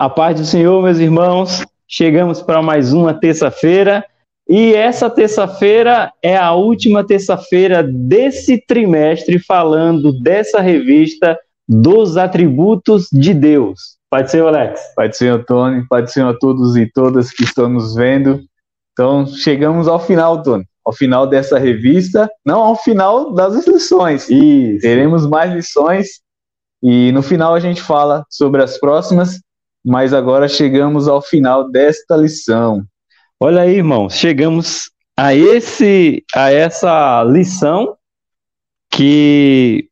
A paz do Senhor, meus irmãos. Chegamos para mais uma terça-feira. E essa terça-feira é a última terça-feira desse trimestre, falando dessa revista dos atributos de Deus. Pai do Senhor, Alex. Pai do Senhor, Tony. Pai do Senhor a todos e todas que estão nos vendo. Então, chegamos ao final, Tony. Ao final dessa revista, não ao final das lições. Teremos mais lições e no final a gente fala sobre as próximas, mas agora chegamos ao final desta lição. Olha aí, irmãos, chegamos a esse a essa lição que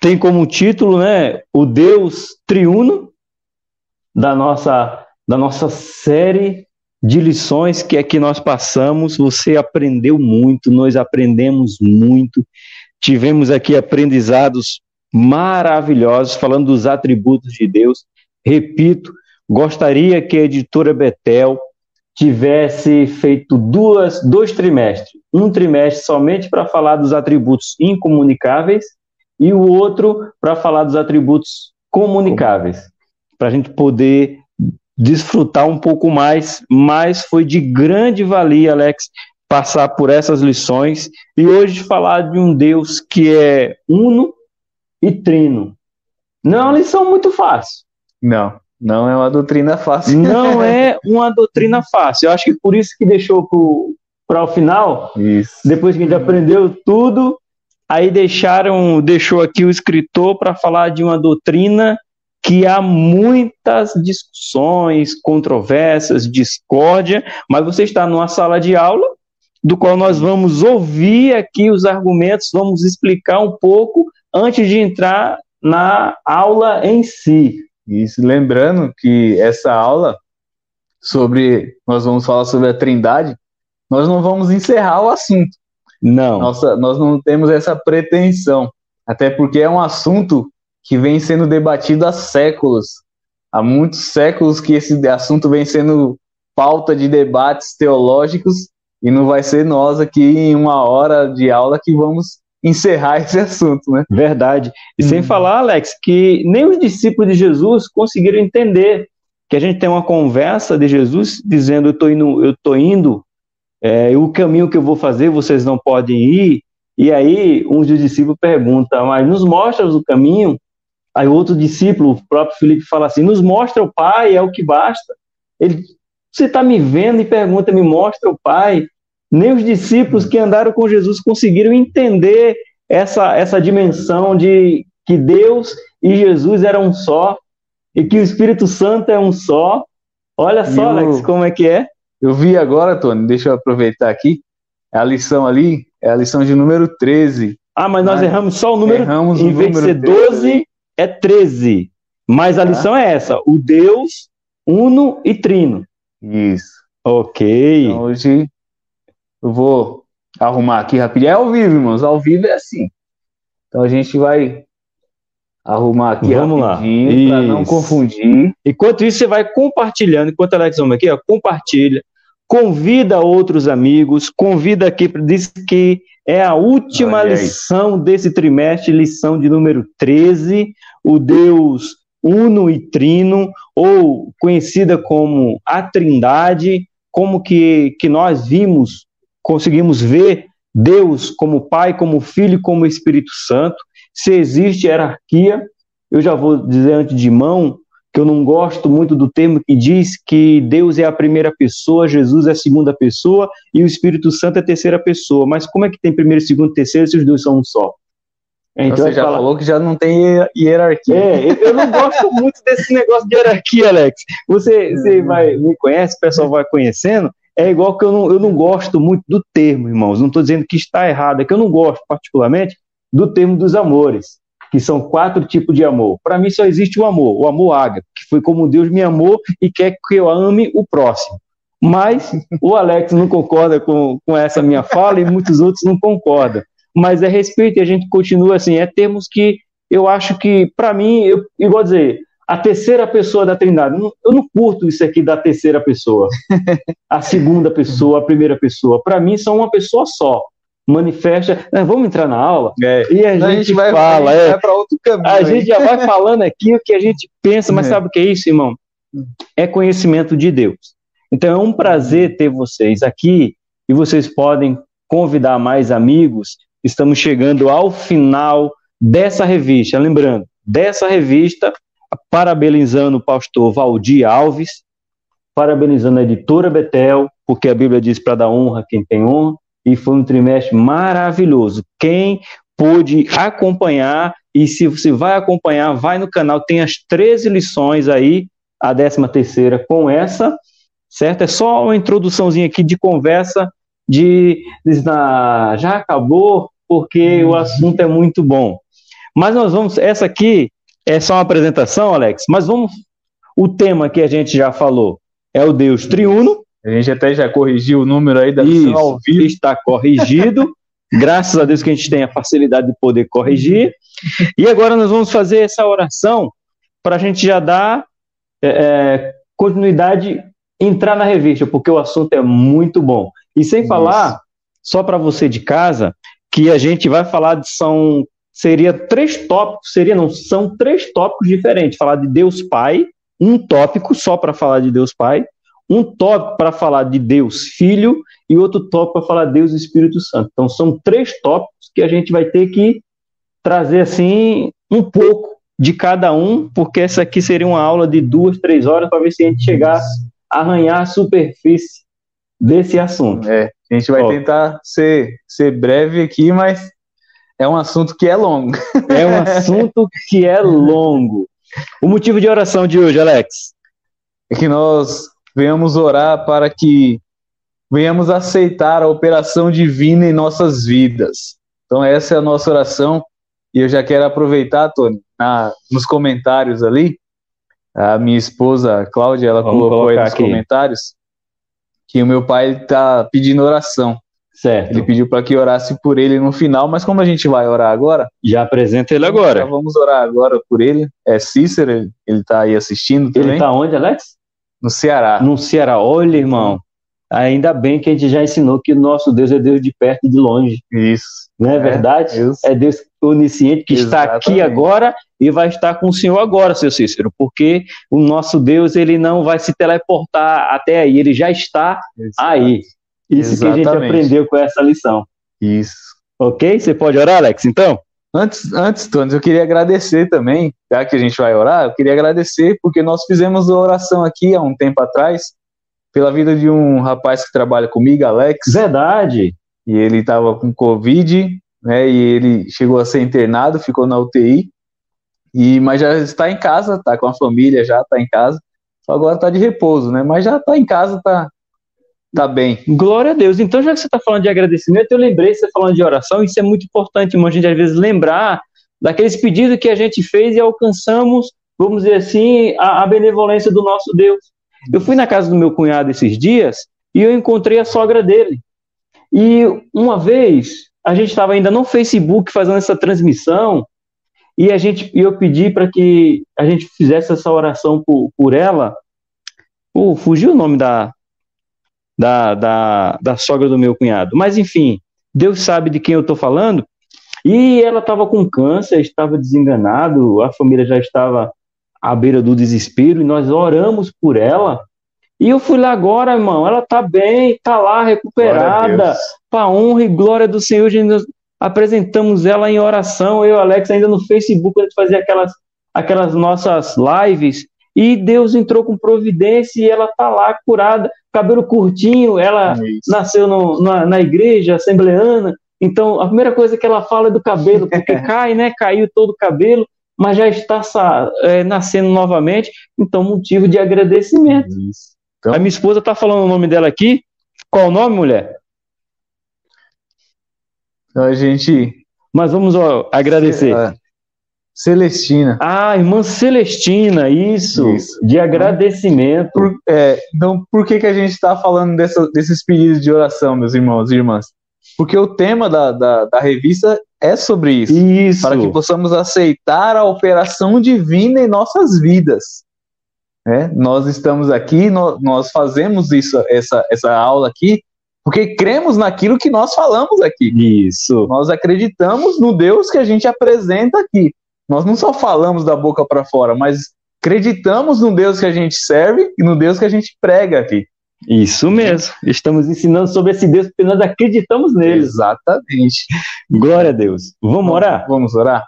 tem como título, né, o Deus triuno da nossa da nossa série de lições que aqui nós passamos. Você aprendeu muito, nós aprendemos muito. Tivemos aqui aprendizados maravilhosos falando dos atributos de Deus. Repito, gostaria que a editora Betel tivesse feito duas, dois trimestres. Um trimestre somente para falar dos atributos incomunicáveis e o outro para falar dos atributos comunicáveis, para a gente poder desfrutar um pouco mais, mas foi de grande valia, Alex, passar por essas lições e hoje falar de um Deus que é uno e trino. Não é uma lição muito fácil. Não, não é uma doutrina fácil. Não é uma doutrina fácil. Eu acho que por isso que deixou para o final, isso. depois que a gente aprendeu tudo, aí deixaram, deixou aqui o escritor para falar de uma doutrina que há muitas discussões, controvérsias, discórdia, mas você está numa sala de aula do qual nós vamos ouvir aqui os argumentos, vamos explicar um pouco antes de entrar na aula em si. Isso, lembrando que essa aula sobre, nós vamos falar sobre a Trindade, nós não vamos encerrar o assunto. Não. Nossa, nós não temos essa pretensão, até porque é um assunto que vem sendo debatido há séculos. Há muitos séculos que esse assunto vem sendo pauta de debates teológicos e não vai ser nós aqui em uma hora de aula que vamos encerrar esse assunto, né? Verdade. E hum. sem falar, Alex, que nem os discípulos de Jesus conseguiram entender que a gente tem uma conversa de Jesus dizendo eu tô indo, eu tô indo, é, o caminho que eu vou fazer vocês não podem ir. E aí um dos discípulos pergunta, mas nos mostra o caminho? Aí outro discípulo, o próprio Felipe, fala assim, nos mostra o Pai, é o que basta. Ele, você está me vendo e pergunta, me mostra o Pai. Nem os discípulos que andaram com Jesus conseguiram entender essa, essa dimensão de que Deus e Jesus eram um só e que o Espírito Santo é um só. Olha só, eu, Alex, como é que é. Eu vi agora, Tony, deixa eu aproveitar aqui. A lição ali é a lição de número 13. Ah, mas nós erramos só o número. Erramos em vez de ser 12, é 13. Mas a ah. lição é essa: o Deus uno e trino. Isso. Ok. Então, hoje eu vou arrumar aqui rapidinho. É ao vivo, irmãos. Ao vivo é assim. Então a gente vai arrumar aqui Vamos rapidinho para não confundir. Enquanto isso, você vai compartilhando. Enquanto Alex vamos aqui, ó, compartilha. Convida outros amigos. Convida aqui. Diz que é a última lição desse trimestre, lição de número 13. O Deus Uno e Trino, ou conhecida como a Trindade, como que, que nós vimos conseguimos ver Deus como Pai, como Filho, como Espírito Santo. Se existe hierarquia, eu já vou dizer antes de mão que eu não gosto muito do termo que diz que Deus é a primeira pessoa, Jesus é a segunda pessoa e o Espírito Santo é a terceira pessoa. Mas como é que tem primeiro, segundo, terceiro se os dois são um só? Então, Você já fala... falou que já não tem hierarquia. É, eu não gosto muito desse negócio de hierarquia, Alex. Você, você uhum. vai, me conhece, o pessoal vai conhecendo. É igual que eu não, eu não gosto muito do termo, irmãos. Não estou dizendo que está errado, é que eu não gosto particularmente do termo dos amores, que são quatro tipos de amor. Para mim só existe o amor, o amor ágape, que foi como Deus me amou e quer que eu ame o próximo. Mas o Alex não concorda com, com essa minha fala e muitos outros não concordam. Mas é respeito e a gente continua assim. É termos que eu acho que, para mim, eu, igual dizer, a terceira pessoa da Trindade. Eu não curto isso aqui da terceira pessoa, a segunda pessoa, a primeira pessoa. Para mim, são uma pessoa só. Manifesta. Né, vamos entrar na aula é. e a, a gente, gente, vai, fala. É, vai para outro caminho. A gente já vai falando aqui o que a gente pensa, mas é. sabe o que é isso, irmão? é conhecimento de Deus. Então é um prazer ter vocês aqui e vocês podem convidar mais amigos. Estamos chegando ao final dessa revista. Lembrando, dessa revista, parabenizando o pastor Valdir Alves, parabenizando a editora Betel, porque a Bíblia diz para dar honra a quem tem honra, e foi um trimestre maravilhoso. Quem pôde acompanhar, e se você vai acompanhar, vai no canal, tem as 13 lições aí, a 13 terceira com essa, certo? É só uma introduçãozinha aqui de conversa, de, de já acabou, porque o assunto é muito bom. Mas nós vamos, essa aqui é só uma apresentação, Alex, mas vamos, o tema que a gente já falou é o Deus triuno. A gente até já corrigiu o número aí da Isso, ao vivo. está corrigido. Graças a Deus que a gente tem a facilidade de poder corrigir. E agora nós vamos fazer essa oração para a gente já dar é, é, continuidade, entrar na revista, porque o assunto é muito bom. E sem Isso. falar, só para você de casa, que a gente vai falar de são seria três tópicos, seria não, são três tópicos diferentes, falar de Deus Pai, um tópico só para falar de Deus Pai, um tópico para falar de Deus Filho e outro tópico para falar de Deus Espírito Santo. Então são três tópicos que a gente vai ter que trazer assim um pouco de cada um, porque essa aqui seria uma aula de duas, três horas para ver se a gente chegar a arranhar a superfície desse assunto. É, a gente vai Ó, tentar ser, ser breve aqui, mas é um assunto que é longo. É um assunto que é longo. O motivo de oração de hoje, Alex? É que nós venhamos orar para que venhamos aceitar a operação divina em nossas vidas. Então, essa é a nossa oração. E eu já quero aproveitar, Tony, na, nos comentários ali. A minha esposa, Cláudia, ela Vamos colocou aí nos aqui. comentários que o meu pai está pedindo oração. Certo. Ele pediu para que orasse por ele no final, mas como a gente vai orar agora? Já apresenta ele agora. Já vamos orar agora por ele. É Cícero, ele, está aí assistindo também. Ele está onde, Alex? No Ceará. No Ceará. Olha, irmão, ainda bem que a gente já ensinou que o nosso Deus é Deus de perto e de longe. Isso. Não é, é verdade? Isso. É Deus onisciente que Exatamente. está aqui agora e vai estar com o Senhor agora, seu Cícero, porque o nosso Deus ele não vai se teleportar até aí, ele já está aí. Isso Exatamente. que a gente aprendeu com essa lição. Isso. Ok? Você pode orar, Alex, então? Antes, antes, Tony, eu queria agradecer também, já que a gente vai orar, eu queria agradecer porque nós fizemos a oração aqui há um tempo atrás pela vida de um rapaz que trabalha comigo, Alex. Verdade. E ele estava com Covid, né? E ele chegou a ser internado, ficou na UTI. E, mas já está em casa, está com a família, já está em casa. Só agora está de repouso, né? Mas já está em casa, está Tá bem. Glória a Deus. Então, já que você está falando de agradecimento, eu lembrei, você falando de oração, isso é muito importante, irmão, a gente às vezes lembrar daqueles pedidos que a gente fez e alcançamos, vamos dizer assim, a, a benevolência do nosso Deus. Eu fui na casa do meu cunhado esses dias e eu encontrei a sogra dele. E uma vez, a gente estava ainda no Facebook fazendo essa transmissão e a gente, eu pedi para que a gente fizesse essa oração por, por ela. Oh, fugiu o nome da, da, da, da sogra do meu cunhado. Mas, enfim, Deus sabe de quem eu estou falando. E ela estava com câncer, estava desenganado, a família já estava à beira do desespero e nós oramos por ela. E eu fui lá agora, irmão, ela está bem, está lá recuperada, para honra e glória do Senhor. Nós apresentamos ela em oração, eu e Alex ainda no Facebook, a gente fazia aquelas, aquelas nossas lives, e Deus entrou com providência e ela está lá curada cabelo curtinho, ela é nasceu no, na, na, igreja assembleana, então a primeira coisa que ela fala é do cabelo, porque cai, né? Caiu todo o cabelo, mas já está é, nascendo novamente, então motivo de agradecimento. Então... A minha esposa está falando o nome dela aqui. Qual o nome, mulher? Então a gente. Mas vamos ó, agradecer. É, Celestina. Ah, irmã Celestina, isso, isso. de agradecimento. Por, é, então, por que, que a gente está falando dessa, desses pedidos de oração, meus irmãos e irmãs? Porque o tema da, da, da, revista é sobre isso. Isso. Para que possamos aceitar a operação divina em nossas vidas. É, nós estamos aqui, nós, nós fazemos isso, essa, essa aula aqui, porque cremos naquilo que nós falamos aqui. Isso. Nós acreditamos no Deus que a gente apresenta aqui. Nós não só falamos da boca para fora, mas acreditamos no Deus que a gente serve e no Deus que a gente prega aqui. Isso mesmo. Estamos ensinando sobre esse Deus porque nós acreditamos nele. Exatamente. Glória a Deus. Vamos orar? Vamos orar?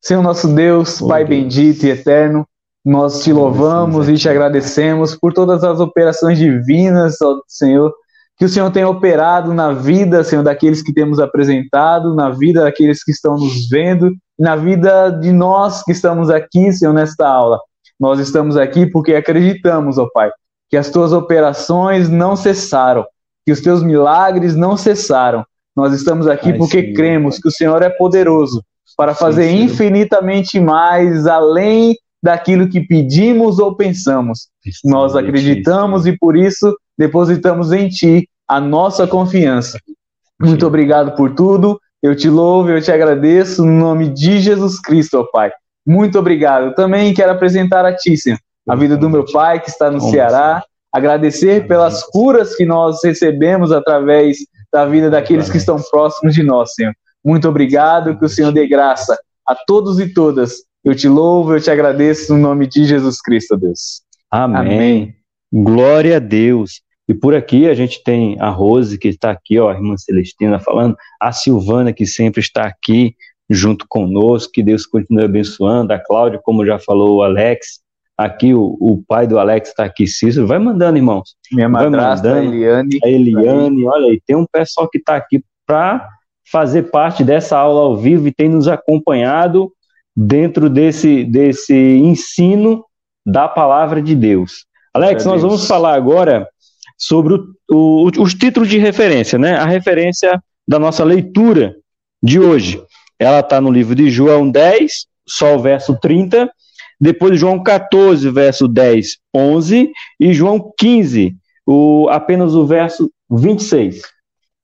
Senhor nosso Deus, oh, Pai Deus. bendito e eterno, nós te louvamos e te agradecemos por todas as operações divinas, ó Senhor, que o Senhor tem operado na vida, Senhor, daqueles que temos apresentado, na vida daqueles que estão nos vendo, na vida de nós que estamos aqui, Senhor, nesta aula. Nós estamos aqui porque acreditamos, ó Pai, que as tuas operações não cessaram, que os teus milagres não cessaram. Nós estamos aqui Ai, porque Senhor. cremos que o Senhor é poderoso para fazer sim, infinitamente mais além daquilo que pedimos ou pensamos. Sim, Nós acreditamos e por isso depositamos em Ti a nossa confiança. Muito obrigado por tudo. Eu te louvo, eu te agradeço no nome de Jesus Cristo, ó Pai. Muito obrigado. Também quero apresentar a Ti, Senhor a vida do meu pai que está no Ceará, agradecer pelas curas que nós recebemos através da vida daqueles que estão próximos de nós, Senhor. Muito obrigado, que o Senhor dê graça a todos e todas. Eu te louvo, eu te agradeço no nome de Jesus Cristo, Deus. Amém. Amém. Glória a Deus. E por aqui a gente tem a Rose, que está aqui, ó, a irmã Celestina falando, a Silvana, que sempre está aqui junto conosco, que Deus continue abençoando, a Cláudia, como já falou o Alex, Aqui o, o pai do Alex está aqui, Cícero. Vai mandando, irmãos. Minha madrasta, Vai mandando. a Eliane. A Eliane, olha aí, tem um pessoal que está aqui para fazer parte dessa aula ao vivo e tem nos acompanhado dentro desse, desse ensino da palavra de Deus. Alex, nós vamos falar agora sobre o, o, os títulos de referência, né? A referência da nossa leitura de hoje. Ela está no livro de João 10, só o verso 30, depois João 14, verso 10, 11, e João 15, o, apenas o verso 26.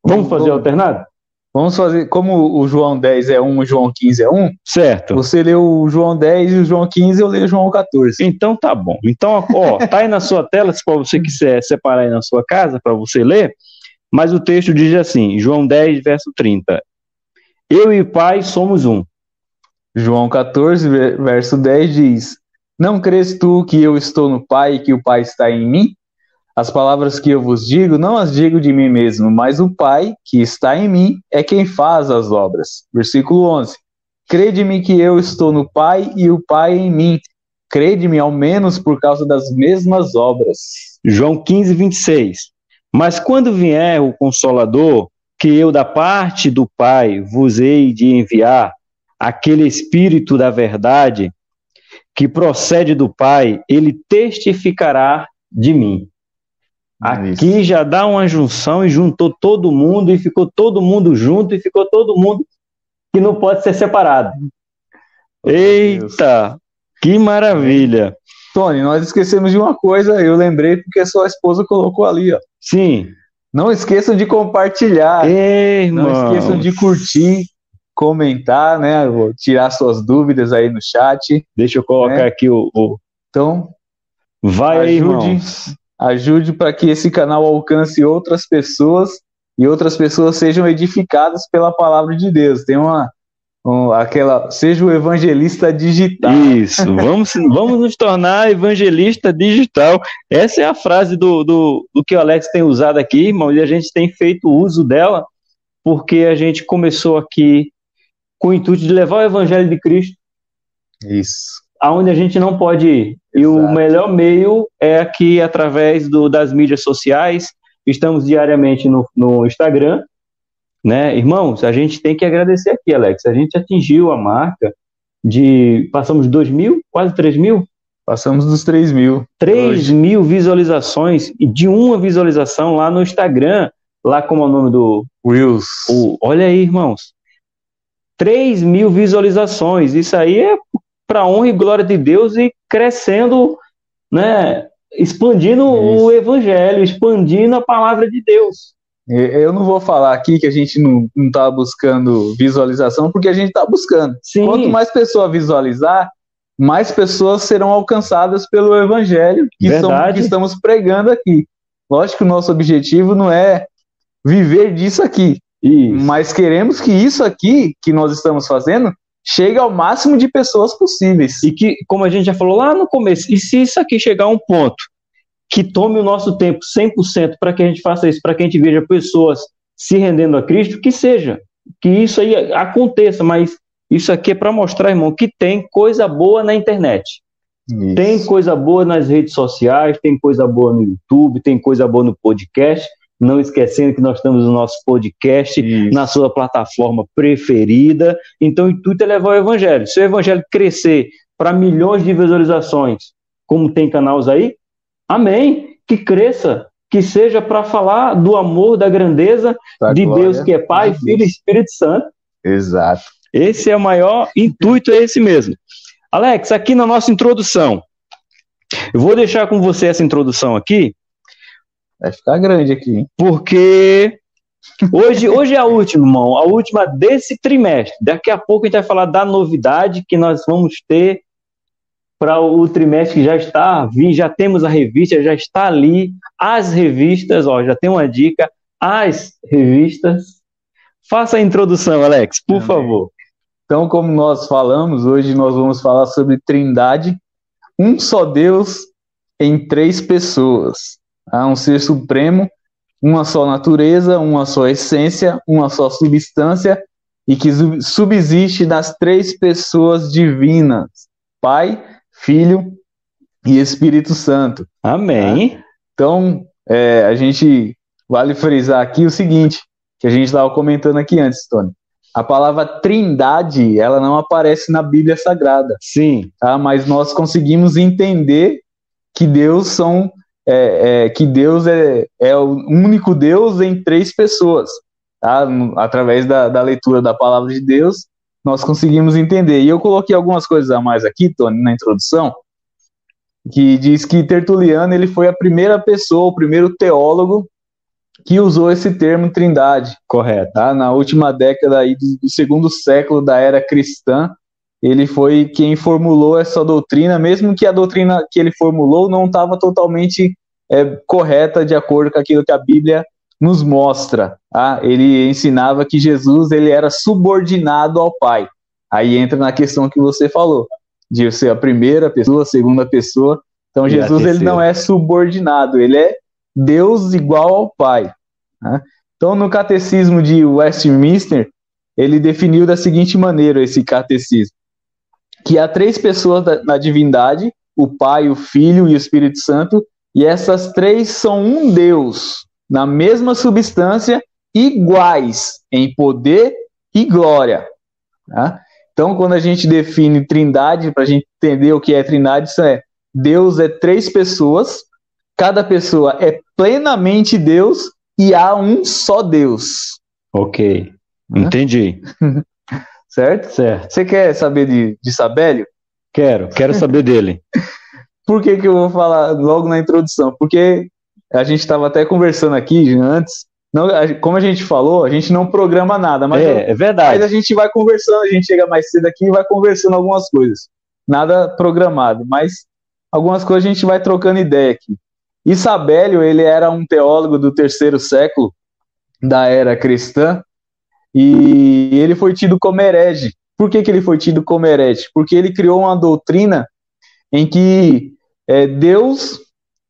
Vamos fazer alternado? Vamos fazer, como o João 10 é 1, o João 15 é 1. Certo. Você leu o João 10 e o João 15, eu leio o João 14. Então tá bom. Então, ó, tá aí na sua tela, se você quiser separar aí na sua casa para você ler, mas o texto diz assim, João 10, verso 30. Eu e o Pai somos um. João 14, verso 10 diz: Não crês tu que eu estou no Pai e que o Pai está em mim? As palavras que eu vos digo, não as digo de mim mesmo, mas o Pai que está em mim é quem faz as obras. Versículo 11: Crede-me que eu estou no Pai e o Pai em mim. Crede-me ao menos por causa das mesmas obras. João 15, 26. Mas quando vier o Consolador, que eu da parte do Pai vos hei de enviar, aquele Espírito da verdade que procede do Pai, ele testificará de mim. Aqui já dá uma junção e juntou todo mundo e ficou todo mundo junto e ficou todo mundo que não pode ser separado. Oh, Eita, que maravilha! Tony, nós esquecemos de uma coisa, eu lembrei porque sua esposa colocou ali, ó. Sim. Não esqueçam de compartilhar. Ei, não esqueçam de curtir comentar, né? Vou tirar suas dúvidas aí no chat. Deixa eu colocar né? aqui o, o, Então, vai ajude, ajude para que esse canal alcance outras pessoas e outras pessoas sejam edificadas pela palavra de Deus. Tem uma um, aquela seja o evangelista digital. Isso, vamos, vamos nos tornar evangelista digital. Essa é a frase do, do, do que o Alex tem usado aqui, irmão, e a gente tem feito uso dela, porque a gente começou aqui com o intuito de levar o evangelho de Cristo. Isso. Aonde a gente não pode E o melhor meio é aqui através do, das mídias sociais. Estamos diariamente no, no Instagram. Né? Irmãos, a gente tem que agradecer aqui, Alex. A gente atingiu a marca de. Passamos de 2 mil, quase 3 mil? Passamos dos 3 mil. 3 hoje. mil visualizações e de uma visualização lá no Instagram, lá como é o nome do. Reels. O, olha aí, irmãos. 3 mil visualizações. Isso aí é para honra e glória de Deus e crescendo, né? Expandindo Isso. o evangelho, expandindo a palavra de Deus. Eu não vou falar aqui que a gente não está buscando visualização, porque a gente está buscando. Sim. Quanto mais pessoa visualizar, mais pessoas serão alcançadas pelo evangelho que, são, que estamos pregando aqui. Lógico que o nosso objetivo não é viver disso aqui, isso. Mas queremos que isso aqui que nós estamos fazendo chegue ao máximo de pessoas possíveis. E que, como a gente já falou lá no começo, e se isso aqui chegar a um ponto que tome o nosso tempo 100% para que a gente faça isso, para que a gente veja pessoas se rendendo a Cristo, que seja, que isso aí aconteça, mas isso aqui é para mostrar, irmão, que tem coisa boa na internet. Isso. Tem coisa boa nas redes sociais, tem coisa boa no YouTube, tem coisa boa no podcast. Não esquecendo que nós temos o nosso podcast Isso. na sua plataforma preferida. Então, o intuito é levar o evangelho. Se o evangelho crescer para milhões de visualizações, como tem canais aí, amém. Que cresça, que seja para falar do amor, da grandeza da de Deus que é Pai, Filho e Espírito Santo. Exato. Esse é o maior intuito, é esse mesmo. Alex, aqui na nossa introdução, eu vou deixar com você essa introdução aqui. Vai ficar grande aqui, hein? Porque hoje, hoje é a última, irmão, a última desse trimestre. Daqui a pouco a gente vai falar da novidade que nós vamos ter para o trimestre que já está, já temos a revista, já está ali, as revistas, ó, já tem uma dica, as revistas. Faça a introdução, Alex, por Amém. favor. Então, como nós falamos, hoje nós vamos falar sobre Trindade, um só Deus em três pessoas. Há um ser supremo, uma só natureza, uma só essência, uma só substância e que subsiste das três pessoas divinas: Pai, Filho e Espírito Santo. Amém. Tá? Então, é, a gente vale frisar aqui o seguinte, que a gente estava comentando aqui antes, Tony. A palavra trindade, ela não aparece na Bíblia Sagrada. Sim. Tá? Mas nós conseguimos entender que Deus são é, é, que Deus é, é o único Deus em três pessoas. Tá? Através da, da leitura da palavra de Deus, nós conseguimos entender. E eu coloquei algumas coisas a mais aqui, Tony, na introdução, que diz que Tertuliano ele foi a primeira pessoa, o primeiro teólogo que usou esse termo trindade. Correto. Tá? Na última década aí do, do segundo século da era cristã, ele foi quem formulou essa doutrina, mesmo que a doutrina que ele formulou não estava totalmente é, correta de acordo com aquilo que a Bíblia nos mostra. Tá? Ele ensinava que Jesus ele era subordinado ao Pai. Aí entra na questão que você falou, de ser a primeira pessoa, a segunda pessoa. Então e Jesus ele não é subordinado, ele é Deus igual ao Pai. Né? Então, no catecismo de Westminster, ele definiu da seguinte maneira esse catecismo: que há três pessoas na divindade, o Pai, o Filho e o Espírito Santo, e essas três são um Deus, na mesma substância, iguais em poder e glória. Tá? Então, quando a gente define trindade, para a gente entender o que é trindade, isso é Deus é três pessoas, cada pessoa é plenamente Deus e há um só Deus. Ok, entendi. certo? Certo. Você quer saber de, de Sabélio? Quero, quero saber dele. Por que, que eu vou falar logo na introdução? Porque a gente estava até conversando aqui antes. Não, como a gente falou, a gente não programa nada, mas é, eu, é verdade. Mas a gente vai conversando, a gente chega mais cedo aqui e vai conversando algumas coisas. Nada programado, mas algumas coisas a gente vai trocando ideia aqui. Isabélio, ele era um teólogo do terceiro século da era cristã e ele foi tido como herege. Por que, que ele foi tido como herege? Porque ele criou uma doutrina em que é, Deus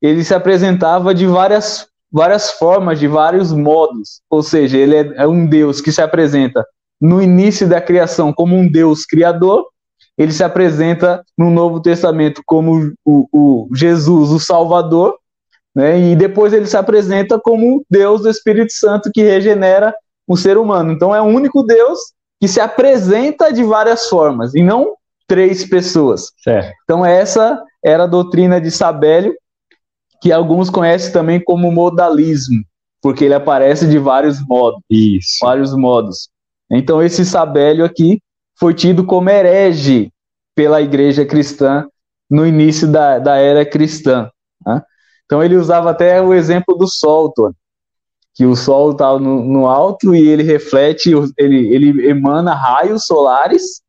ele se apresentava de várias, várias formas, de vários modos. Ou seja, ele é, é um Deus que se apresenta no início da criação como um Deus criador, ele se apresenta no Novo Testamento como o, o Jesus, o Salvador, né? E depois ele se apresenta como Deus do Espírito Santo que regenera o ser humano. Então é o único Deus que se apresenta de várias formas e não três pessoas. Certo. Então essa era a doutrina de Sabélio, que alguns conhecem também como modalismo, porque ele aparece de vários modos. Isso. Vários modos. Então esse Sabélio aqui foi tido como herege pela igreja cristã no início da, da era cristã. Né? Então ele usava até o exemplo do sol, Tony, que o sol está no, no, alto e ele reflete, ele, ele emana raios solares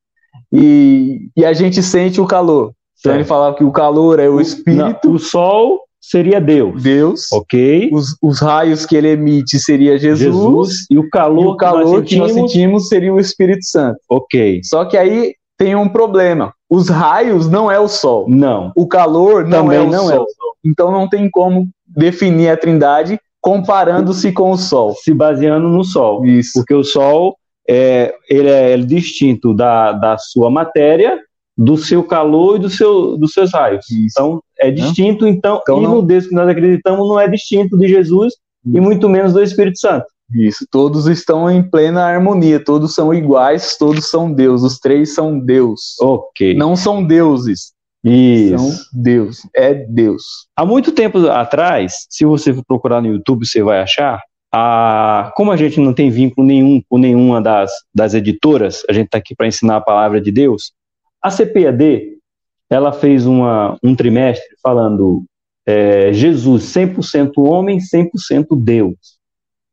e, e a gente sente o calor. Então ele falava que o calor é o espírito. Não, o sol seria Deus. Deus. Ok. Os, os raios que ele emite seria Jesus. Jesus e o calor, e o calor que, nós que, nós sentimos seria o Espírito Santo. Ok. Só que aí tem um problema. Os raios não é o Sol. Não. O calor não, Também é, o não sol. é o Sol. Então não tem como definir a Trindade comparando-se com o Sol. Se baseando no Sol. Isso. Porque o Sol é, ele é distinto da, da sua matéria, do seu calor e do seu, dos seus raios. Isso. Então, é distinto, então, Então e não- no Deus que nós acreditamos não é distinto de Jesus e muito menos do Espírito Santo. Isso. Todos estão em plena harmonia. Todos são iguais. Todos são Deus. Os três são Deus. Ok. Não são deuses. Isso. São Deus. É Deus. Há muito tempo atrás, se você for procurar no YouTube, você vai achar. A, como a gente não tem vínculo nenhum com nenhuma das, das editoras, a gente está aqui para ensinar a palavra de Deus. A CPAD, ela fez uma, um trimestre falando é, Jesus 100% homem, 100% Deus.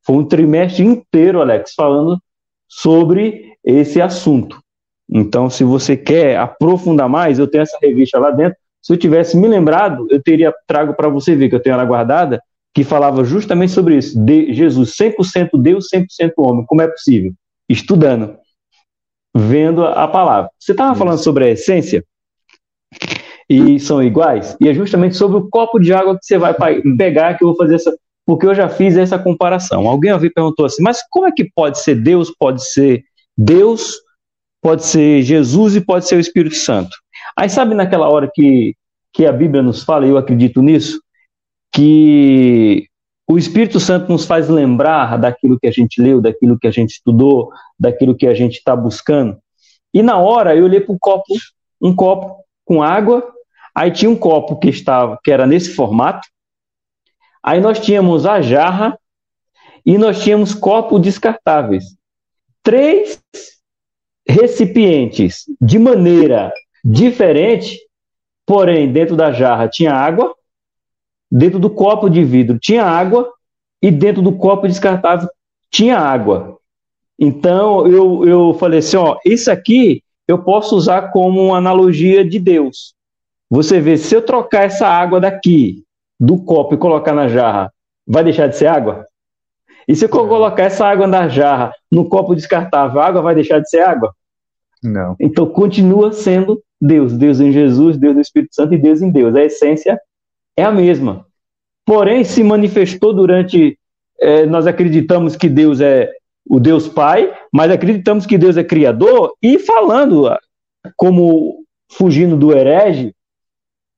Foi um trimestre inteiro, Alex, falando sobre esse assunto. Então, se você quer aprofundar mais, eu tenho essa revista lá dentro. Se eu tivesse me lembrado, eu teria trago para você ver que eu tenho ela guardada, que falava justamente sobre isso. De Jesus 100% Deus, 100% homem. Como é possível? Estudando, vendo a palavra. Você estava falando sobre a essência e são iguais, e é justamente sobre o copo de água que você vai pa- pegar que eu vou fazer essa, porque eu já fiz essa comparação. Alguém vez perguntou assim, mas como é que pode ser Deus, pode ser Deus, pode ser Jesus e pode ser o Espírito Santo? Aí sabe naquela hora que, que a Bíblia nos fala, e eu acredito nisso, que o Espírito Santo nos faz lembrar daquilo que a gente leu, daquilo que a gente estudou, daquilo que a gente está buscando. E na hora eu olhei para o copo, um copo com água, aí tinha um copo que estava, que era nesse formato. Aí nós tínhamos a jarra e nós tínhamos copos descartáveis. Três recipientes de maneira diferente, porém dentro da jarra tinha água, dentro do copo de vidro tinha água e dentro do copo descartável tinha água. Então eu, eu falei assim, ó, isso aqui eu posso usar como uma analogia de Deus. Você vê, se eu trocar essa água daqui do copo e colocar na jarra, vai deixar de ser água? E se eu Não. colocar essa água na jarra no copo descartável, a água vai deixar de ser água? Não. Então continua sendo Deus, Deus em Jesus, Deus no Espírito Santo e Deus em Deus. A essência é a mesma. Porém, se manifestou durante. eh, nós acreditamos que Deus é o Deus Pai, mas acreditamos que Deus é Criador, e falando, ah, como fugindo do herege,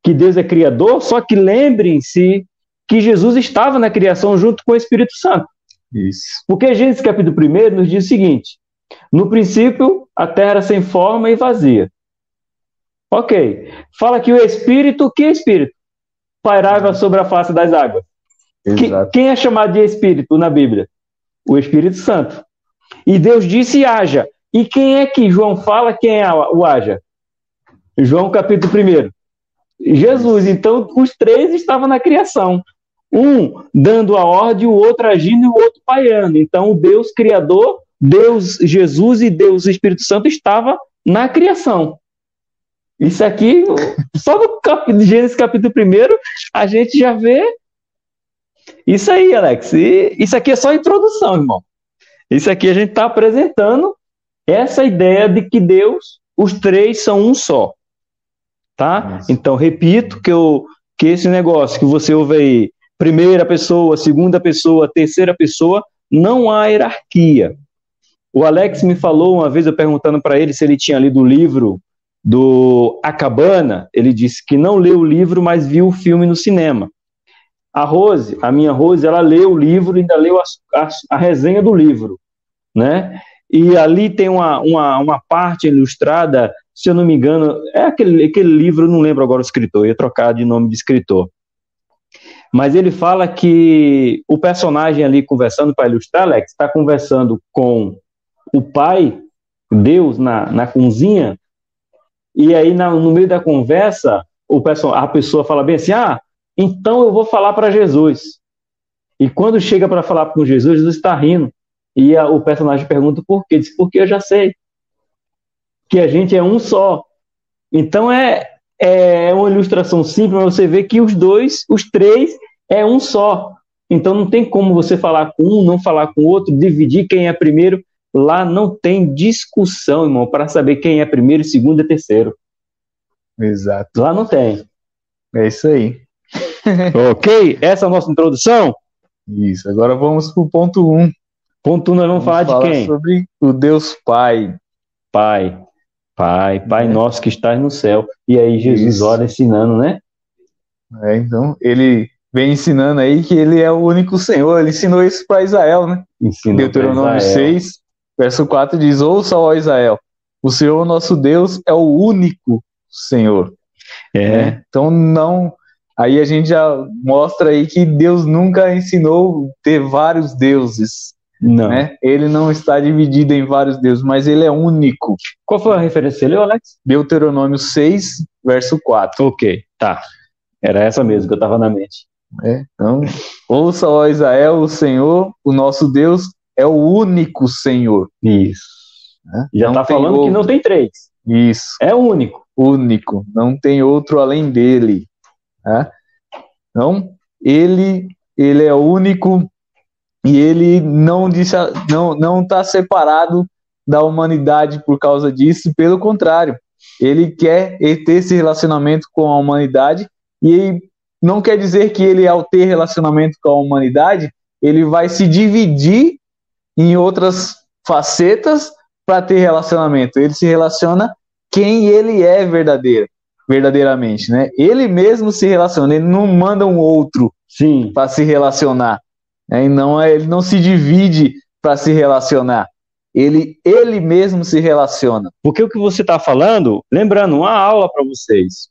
que Deus é Criador, só que lembrem-se que Jesus estava na criação junto com o Espírito Santo. Isso. Porque Gênesis capítulo 1 nos diz o seguinte: no princípio a terra era sem forma e vazia. Ok. Fala que o Espírito, que Espírito? Pairava sobre a face das águas. Que- quem é chamado de Espírito na Bíblia? O Espírito Santo. E Deus disse haja. E quem é que João fala quem é o haja? João capítulo 1. Jesus. Então os três estavam na criação. Um dando a ordem, o outro agindo e o outro pairando. Então o Deus Criador, Deus Jesus e Deus Espírito Santo estava na criação. Isso aqui, só no cap... Gênesis capítulo 1, a gente já vê isso aí, Alex. E isso aqui é só introdução, irmão. Isso aqui a gente está apresentando essa ideia de que Deus, os três são um só. Tá? Então, repito que, eu, que esse negócio que você ouve aí, primeira pessoa, segunda pessoa, terceira pessoa, não há hierarquia. O Alex me falou uma vez, eu perguntando para ele se ele tinha lido o livro do A Cabana, ele disse que não leu o livro, mas viu o filme no cinema. A Rose, a minha Rose, ela leu o livro e ainda leu a, a, a resenha do livro, né? E ali tem uma, uma, uma parte ilustrada, se eu não me engano, é aquele, aquele livro, não lembro agora o escritor, ia trocar de nome de escritor. Mas ele fala que o personagem ali conversando para ilustrar, Alex, está conversando com o pai, Deus, na, na cozinha, e aí na, no meio da conversa, o a pessoa fala bem assim: ah, então eu vou falar para Jesus. E quando chega para falar com Jesus, Jesus está rindo. E a- o personagem pergunta por quê? Diz, porque eu já sei. Que a gente é um só. Então é, é uma ilustração simples, mas você vê que os dois, os três, é um só. Então não tem como você falar com um, não falar com o outro, dividir quem é primeiro, lá não tem discussão, irmão, para saber quem é primeiro, segundo e terceiro. Exato. Lá não tem. É isso aí. ok? Essa é a nossa introdução? Isso. Agora vamos para o ponto 1. Um. Ponto 1, um, nós vamos, vamos falar, falar de quem? Sobre o Deus Pai. Pai. Pai, Pai é. nosso que estás no céu. E aí Jesus Isso. ora ensinando, né? É, então, ele vem ensinando aí que ele é o único Senhor. Ele ensinou isso para Israel, né? Ensinou Deuteronômio 6, verso 4 diz: Ouça, ó Israel, o Senhor nosso Deus é o único Senhor. É. Né? Então, não. Aí a gente já mostra aí que Deus nunca ensinou ter vários deuses. Não. Né? Ele não está dividido em vários deuses, mas ele é único. Qual foi a referência dele, Alex? Deuteronômio 6, verso 4. Ok, tá. Era essa mesmo que eu estava na mente. É, então, ouça, ó Israel, o Senhor, o nosso Deus, é o único Senhor. Isso. É? Já está falando outro. que não tem três. Isso. É único. Único. Não tem outro além dele. É? Então, ele, ele é único e ele não deixa, não não está separado da humanidade por causa disso. Pelo contrário, ele quer ter esse relacionamento com a humanidade e não quer dizer que ele, ao ter relacionamento com a humanidade, ele vai se dividir em outras facetas para ter relacionamento. Ele se relaciona quem ele é verdadeiro, verdadeiramente, né? Ele mesmo se relaciona, ele não manda um outro sim para se relacionar. Né? E não é, ele não se divide para se relacionar. Ele, ele mesmo se relaciona. Porque o que você está falando, lembrando, uma aula para vocês,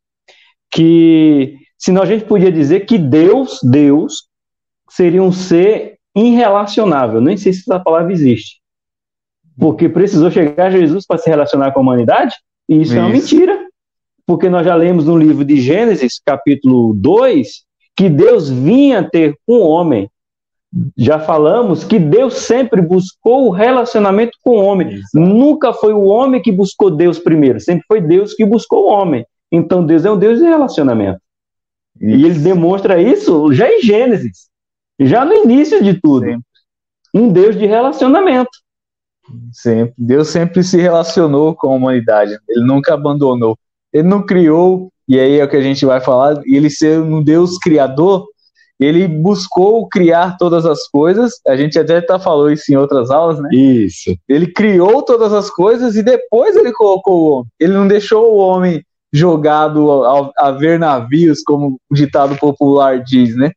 que senão a gente podia dizer que Deus, Deus, seria um ser irrelacionável. Nem sei se essa palavra existe. Porque precisou chegar Jesus para se relacionar com a humanidade? E isso, isso, é uma mentira. Porque nós já lemos no livro de Gênesis, capítulo 2, que Deus vinha ter o homem. Já falamos que Deus sempre buscou o relacionamento com o homem. Exato. Nunca foi o homem que buscou Deus primeiro, sempre foi Deus que buscou o homem. Então Deus é um Deus de relacionamento. Isso. E ele demonstra isso já em Gênesis. Já no início de tudo. Sempre. Um Deus de relacionamento. Sempre. Deus sempre se relacionou com a humanidade. Ele nunca abandonou. Ele não criou, e aí é o que a gente vai falar, ele ser um Deus criador, ele buscou criar todas as coisas. A gente até tá falou isso em outras aulas, né? Isso. Ele criou todas as coisas e depois ele colocou o homem. Ele não deixou o homem jogado a, a ver navios, como o ditado popular diz, né?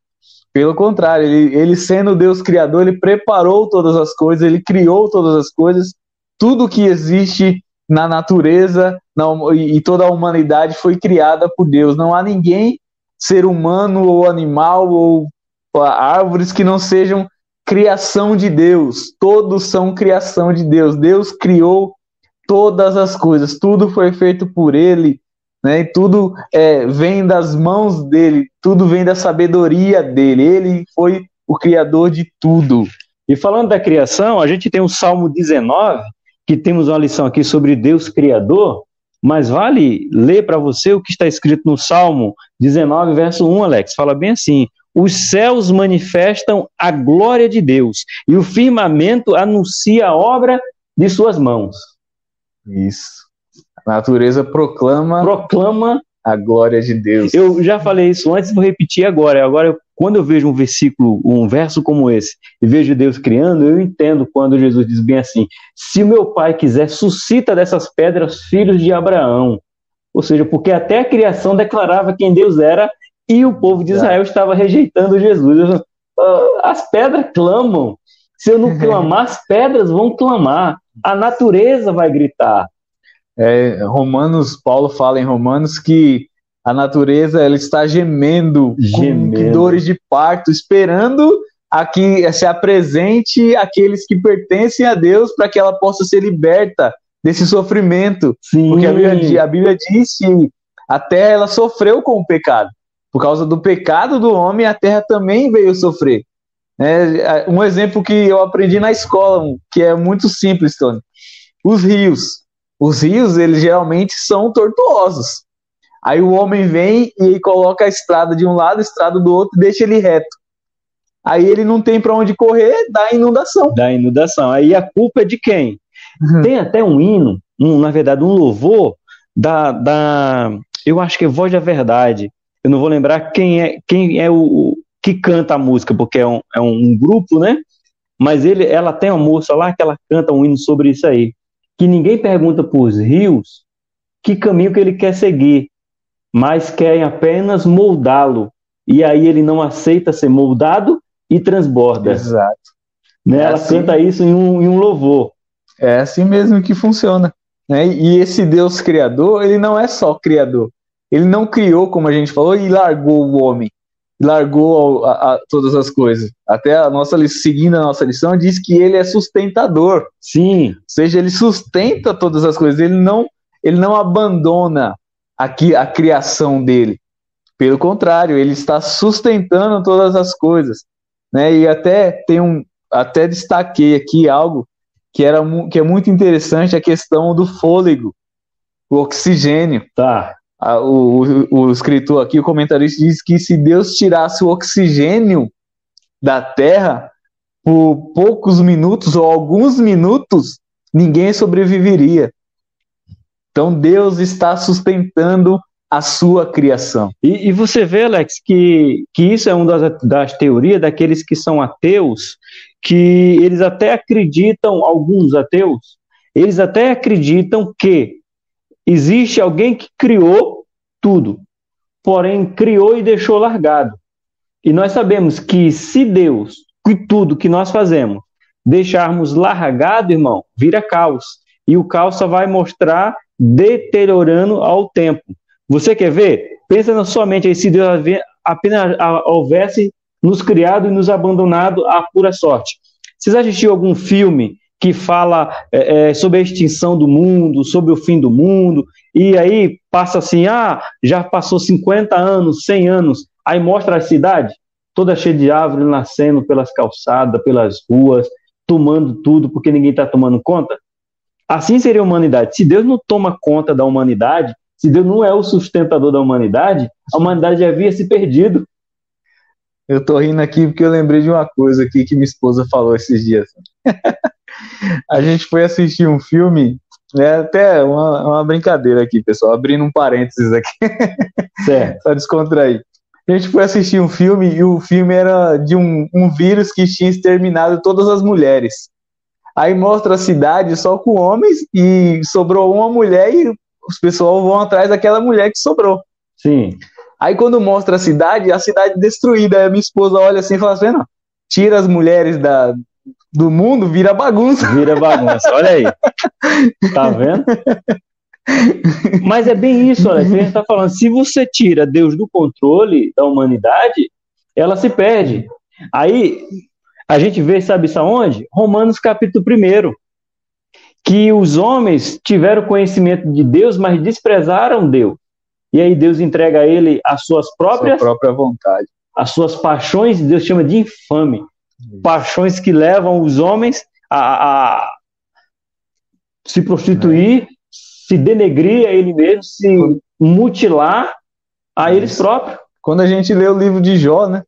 Pelo contrário, ele, ele sendo Deus criador, ele preparou todas as coisas, ele criou todas as coisas, tudo que existe na natureza na, e toda a humanidade foi criada por Deus. Não há ninguém, ser humano ou animal ou árvores que não sejam criação de Deus. Todos são criação de Deus. Deus criou todas as coisas, tudo foi feito por Ele né? Tudo é, vem das mãos dele, tudo vem da sabedoria dele. Ele foi o criador de tudo. E falando da criação, a gente tem o Salmo 19, que temos uma lição aqui sobre Deus Criador, mas vale ler para você o que está escrito no Salmo 19, verso 1, Alex. Fala bem assim: Os céus manifestam a glória de Deus, e o firmamento anuncia a obra de suas mãos. Isso. A natureza proclama, proclama a glória de Deus. Eu já falei isso antes, vou repetir agora. Agora, quando eu vejo um versículo, um verso como esse, e vejo Deus criando, eu entendo quando Jesus diz bem assim: se meu pai quiser, suscita dessas pedras filhos de Abraão. Ou seja, porque até a criação declarava quem Deus era e o povo de Israel estava rejeitando Jesus. Ah, as pedras clamam. Se eu não clamar, as pedras vão clamar. A natureza vai gritar. É, Romanos, Paulo fala em Romanos que a natureza ela está gemendo, gemendo. com dores de parto, esperando a que se apresente aqueles que pertencem a Deus para que ela possa ser liberta desse sofrimento. Sim. Porque a Bíblia, a Bíblia diz que a terra ela sofreu com o pecado. Por causa do pecado do homem, a terra também veio sofrer. É, um exemplo que eu aprendi na escola, que é muito simples, Tony. Os rios. Os rios, eles geralmente são tortuosos. Aí o homem vem e coloca a estrada de um lado, a estrada do outro e deixa ele reto. Aí ele não tem para onde correr, dá inundação. Da inundação. Aí a culpa é de quem? Uhum. Tem até um hino, um, na verdade, um louvor da, da. Eu acho que é Voz da Verdade. Eu não vou lembrar quem é, quem é o, que canta a música, porque é um, é um grupo, né? Mas ele, ela tem uma moça lá que ela canta um hino sobre isso aí. Que ninguém pergunta para os rios que caminho que ele quer seguir, mas querem apenas moldá-lo. E aí ele não aceita ser moldado e transborda. Exato. Né? É Ela assim, canta isso em um, em um louvor. É assim mesmo que funciona. Né? E esse Deus criador, ele não é só criador. Ele não criou, como a gente falou, e largou o homem. Largou a, a, todas as coisas. Até a nossa seguindo a nossa lição diz que ele é sustentador. Sim. Ou seja, ele sustenta todas as coisas. Ele não ele não abandona aqui a criação dele. Pelo contrário, ele está sustentando todas as coisas, né? E até tem um, até destaquei aqui algo que era que é muito interessante a questão do fôlego, o oxigênio. Tá. O, o, o escritor aqui, o comentarista diz que se Deus tirasse o oxigênio da Terra por poucos minutos ou alguns minutos, ninguém sobreviveria. Então Deus está sustentando a sua criação. E, e, você vê, Alex, que, que isso é uma das, das teorias daqueles que são ateus, que eles até acreditam, alguns ateus, eles até acreditam que existe alguém que criou tudo, porém criou e deixou largado. E nós sabemos que se Deus, que tudo que nós fazemos, deixarmos largado, irmão, vira caos. E o caos só vai mostrar deteriorando ao tempo. Você quer ver? Pensa na sua mente aí, se Deus apenas houvesse nos criado e nos abandonado à pura sorte. Vocês assistiram algum filme que fala é, é, sobre a extinção do mundo, sobre o fim do mundo, e aí passa assim, ah, já passou 50 anos, 100 anos, aí mostra a cidade toda cheia de árvores nascendo pelas calçadas, pelas ruas, tomando tudo porque ninguém está tomando conta? Assim seria a humanidade. Se Deus não toma conta da humanidade, se Deus não é o sustentador da humanidade, a humanidade já havia se perdido. Eu tô rindo aqui porque eu lembrei de uma coisa aqui que minha esposa falou esses dias. a gente foi assistir um filme, é até uma, uma brincadeira aqui, pessoal, abrindo um parênteses aqui. Certo. Só descontrair. A gente foi assistir um filme e o filme era de um, um vírus que tinha exterminado todas as mulheres. Aí mostra a cidade só com homens e sobrou uma mulher e os pessoal vão atrás daquela mulher que sobrou. Sim. Aí quando mostra a cidade, a cidade destruída, aí a minha esposa olha assim e fala assim, não, tira as mulheres da, do mundo, vira bagunça. Vira bagunça, olha aí. Tá vendo? Mas é bem isso, olha, que a gente está falando. Se você tira Deus do controle da humanidade, ela se perde. Aí a gente vê, sabe isso aonde? Romanos capítulo 1. Que os homens tiveram conhecimento de Deus, mas desprezaram Deus. E aí Deus entrega a ele as suas próprias. Sua própria vontade. As suas paixões, Deus chama de infame. Paixões que levam os homens a, a se prostituir, é. se denegrir a ele mesmo, se mutilar a eles próprios. Quando a gente lê o livro de Jó, né?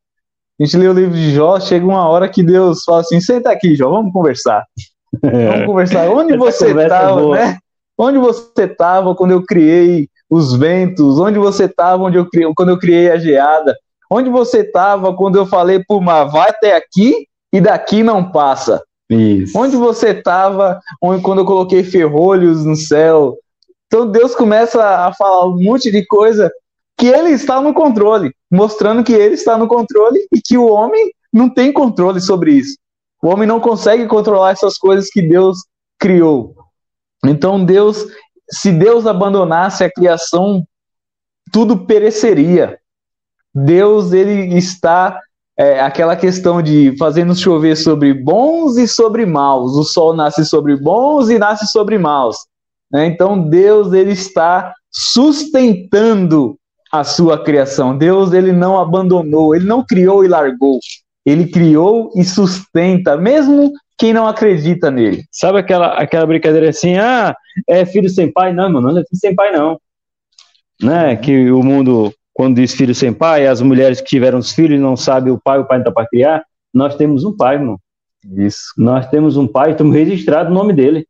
a gente lê o livro de Jó, chega uma hora que Deus fala assim: senta aqui, Jó, vamos conversar. Vamos conversar. Onde você estava, né? Onde você estava quando eu criei os ventos? Onde você estava eu criei, quando eu criei a geada? Onde você estava quando eu falei para o mar, vai até aqui e daqui não passa? Isso. Onde você estava quando eu coloquei ferrolhos no céu? Então Deus começa a falar um monte de coisa que ele está no controle, mostrando que ele está no controle e que o homem não tem controle sobre isso. O homem não consegue controlar essas coisas que Deus criou. Então Deus, se Deus abandonasse a criação, tudo pereceria. Deus ele está é, aquela questão de fazendo chover sobre bons e sobre maus. O sol nasce sobre bons e nasce sobre maus. Né? Então Deus ele está sustentando a sua criação. Deus ele não abandonou, ele não criou e largou. Ele criou e sustenta, mesmo quem não acredita nele. Sabe aquela, aquela brincadeira assim, ah, é filho sem pai? Não, mano, não é filho sem pai, não. Né? Que o mundo, quando diz filho sem pai, as mulheres que tiveram os filhos não sabem o pai, o pai não está para criar. nós temos um pai, irmão. Isso. Nós temos um pai, estamos registrado o nome dele.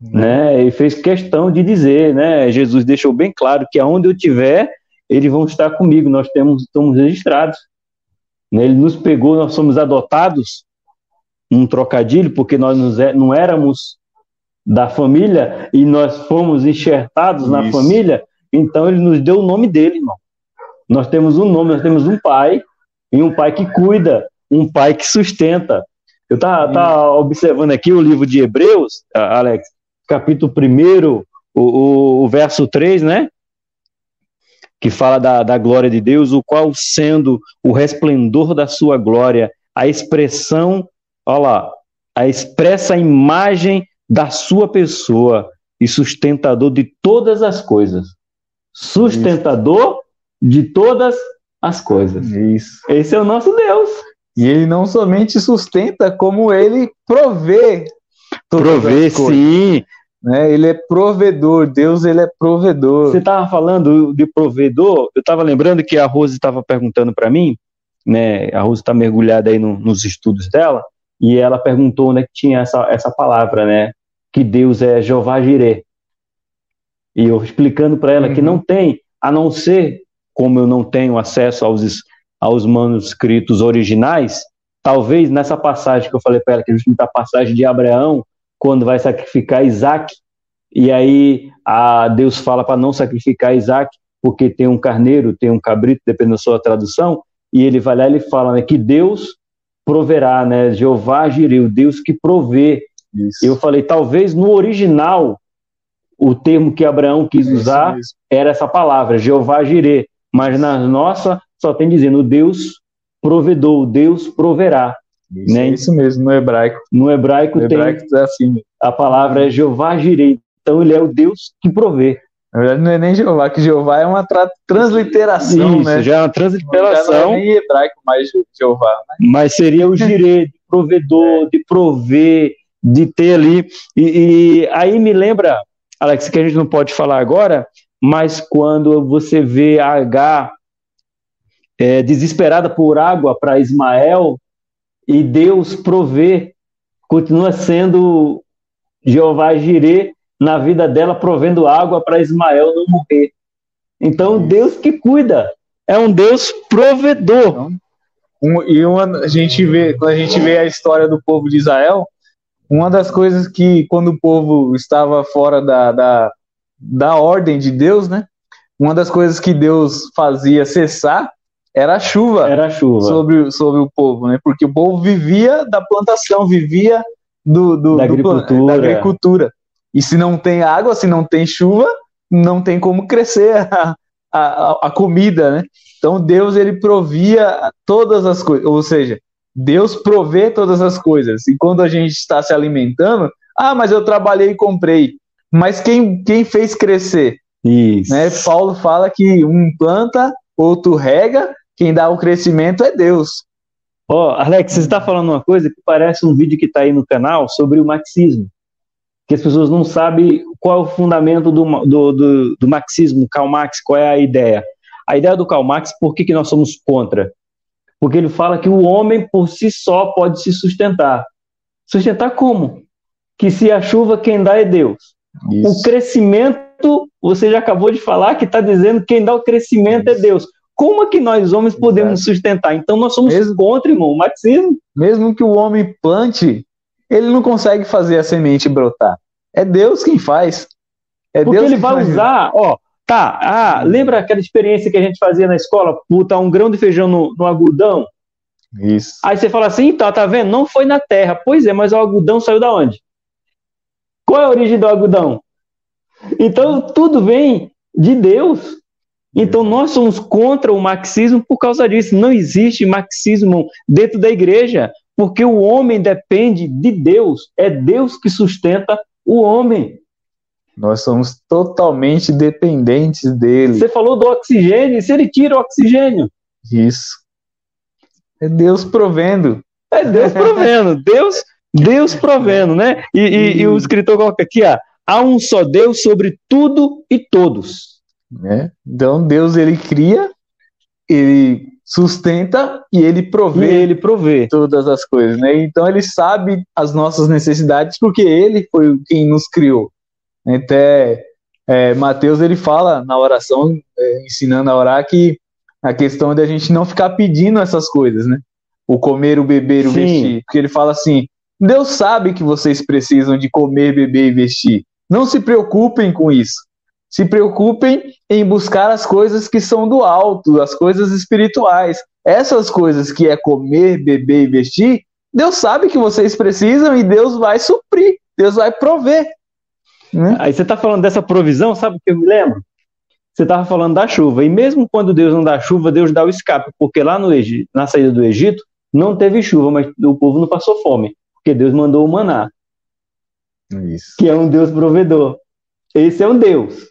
Né? E fez questão de dizer, né? Jesus deixou bem claro que aonde eu estiver, eles vão estar comigo. Nós temos, estamos registrados. Né? Ele nos pegou, nós somos adotados, um trocadilho, porque nós não éramos da família e nós fomos enxertados Isso. na família. Então ele nos deu o nome dele, irmão. Nós temos um nome, nós temos um pai e um pai que cuida, um pai que sustenta. Eu estava tá observando aqui o livro de Hebreus, Alex, capítulo 1, o, o, o, verso 3, né? Que fala da, da glória de Deus, o qual sendo o resplendor da sua glória, a expressão, olha lá, a expressa imagem da sua pessoa e sustentador de todas as coisas. Sustentador. De todas as coisas. Isso. Esse é o nosso Deus. E ele não somente sustenta, como ele provê. Provê, sim. Né? Ele é provedor, Deus ele é provedor. Você estava falando de provedor, eu estava lembrando que a Rose estava perguntando para mim, né? A Rose está mergulhada aí no, nos estudos dela, e ela perguntou onde é que tinha essa, essa palavra, né? Que Deus é Jeová Jireh. E eu explicando para ela uhum. que não tem, a não ser, como eu não tenho acesso aos, aos manuscritos originais, talvez nessa passagem que eu falei para ela, que é a passagem de Abraão, quando vai sacrificar Isaac, e aí a Deus fala para não sacrificar Isaac, porque tem um carneiro, tem um cabrito, dependendo da sua tradução, e ele vai lá e ele fala né, que Deus proverá, né? Jeová Jireu, Deus que provê. Isso. Eu falei, talvez no original, o termo que Abraão quis usar era essa palavra, Jeová Jireh, mas na nossa só tem dizendo Deus provedor, Deus proverá. Isso, né? isso mesmo, no hebraico. No hebraico, no hebraico tem é assim. a palavra é Jeová Jirei. Então ele é o Deus que provê. Na verdade, não é nem Jeová, que Jeová é uma tra transliteração, Isso, né? já é uma transliteração. Já não é nem hebraico mais Jeová. Né? Mas seria o Jirei, de provedor, de prover, de ter ali. E, e, aí me lembra, Alex, que a gente não pode falar agora, mas quando você vê a H é, desesperada por água para Ismael, e Deus provê, continua sendo Jeová Jirê na vida dela, provendo água para Ismael não morrer. Então, Deus que cuida, é um Deus provedor. Então, um, e uma, a gente vê, quando a gente vê a história do povo de Israel, uma das coisas que, quando o povo estava fora da, da, da ordem de Deus, né? Uma das coisas que Deus fazia cessar era a chuva, era a chuva. Sobre, sobre o povo, né? Porque o povo vivia da plantação, vivia do, do, da, agricultura. Do, da agricultura. E se não tem água, se não tem chuva, não tem como crescer a, a, a comida, né? Então Deus ele provia todas as coisas, ou seja, Deus provê todas as coisas. E quando a gente está se alimentando, ah, mas eu trabalhei e comprei. Mas quem, quem fez crescer? Isso. Né? Paulo fala que um planta, outro rega, quem dá o crescimento é Deus. Ó, oh, Alex, você está falando uma coisa que parece um vídeo que está aí no canal sobre o marxismo. Que as pessoas não sabem qual é o fundamento do, do, do, do marxismo, Karl Marx, qual é a ideia. A ideia do Karl Marx, por que, que nós somos contra? Porque ele fala que o homem por si só pode se sustentar. Sustentar como? Que se a chuva quem dá é Deus. Isso. O crescimento, você já acabou de falar que está dizendo que quem dá o crescimento Isso. é Deus como é que nós homens podemos Exato. sustentar? Então nós somos mesmo, contra, irmão, o marxismo. Mesmo que o homem plante, ele não consegue fazer a semente brotar. É Deus quem faz. É Porque Deus ele vai faz. usar, ó, tá, ah, lembra aquela experiência que a gente fazia na escola, botar um grão de feijão no, no algodão? Isso. Aí você fala assim, tá, tá vendo? Não foi na terra. Pois é, mas o algodão saiu da onde? Qual é a origem do algodão? Então tudo vem de Deus. Então nós somos contra o marxismo por causa disso. Não existe marxismo dentro da igreja, porque o homem depende de Deus. É Deus que sustenta o homem. Nós somos totalmente dependentes dele. Você falou do oxigênio, se ele tira o oxigênio. Isso. É Deus provendo. É Deus provendo. Deus, Deus provendo, né? E, e, e o escritor coloca aqui, ó, há um só Deus sobre tudo e todos. Né? Então Deus ele cria, ele sustenta e ele provê, e ele provê todas as coisas, né? Então ele sabe as nossas necessidades porque ele foi quem nos criou. Até é, Mateus ele fala na oração, é, ensinando a orar que a questão é de a gente não ficar pedindo essas coisas, né? O comer, o beber, o Sim. vestir, porque ele fala assim: Deus sabe que vocês precisam de comer, beber e vestir. Não se preocupem com isso. Se preocupem em buscar as coisas que são do alto, as coisas espirituais. Essas coisas que é comer, beber e vestir, Deus sabe que vocês precisam e Deus vai suprir, Deus vai prover. Né? Aí você está falando dessa provisão, sabe o que eu me lembro? Você estava falando da chuva. E mesmo quando Deus não dá chuva, Deus dá o escape, porque lá no Egito, na saída do Egito não teve chuva, mas o povo não passou fome, porque Deus mandou o maná. Isso. Que é um Deus provedor. Esse é um Deus.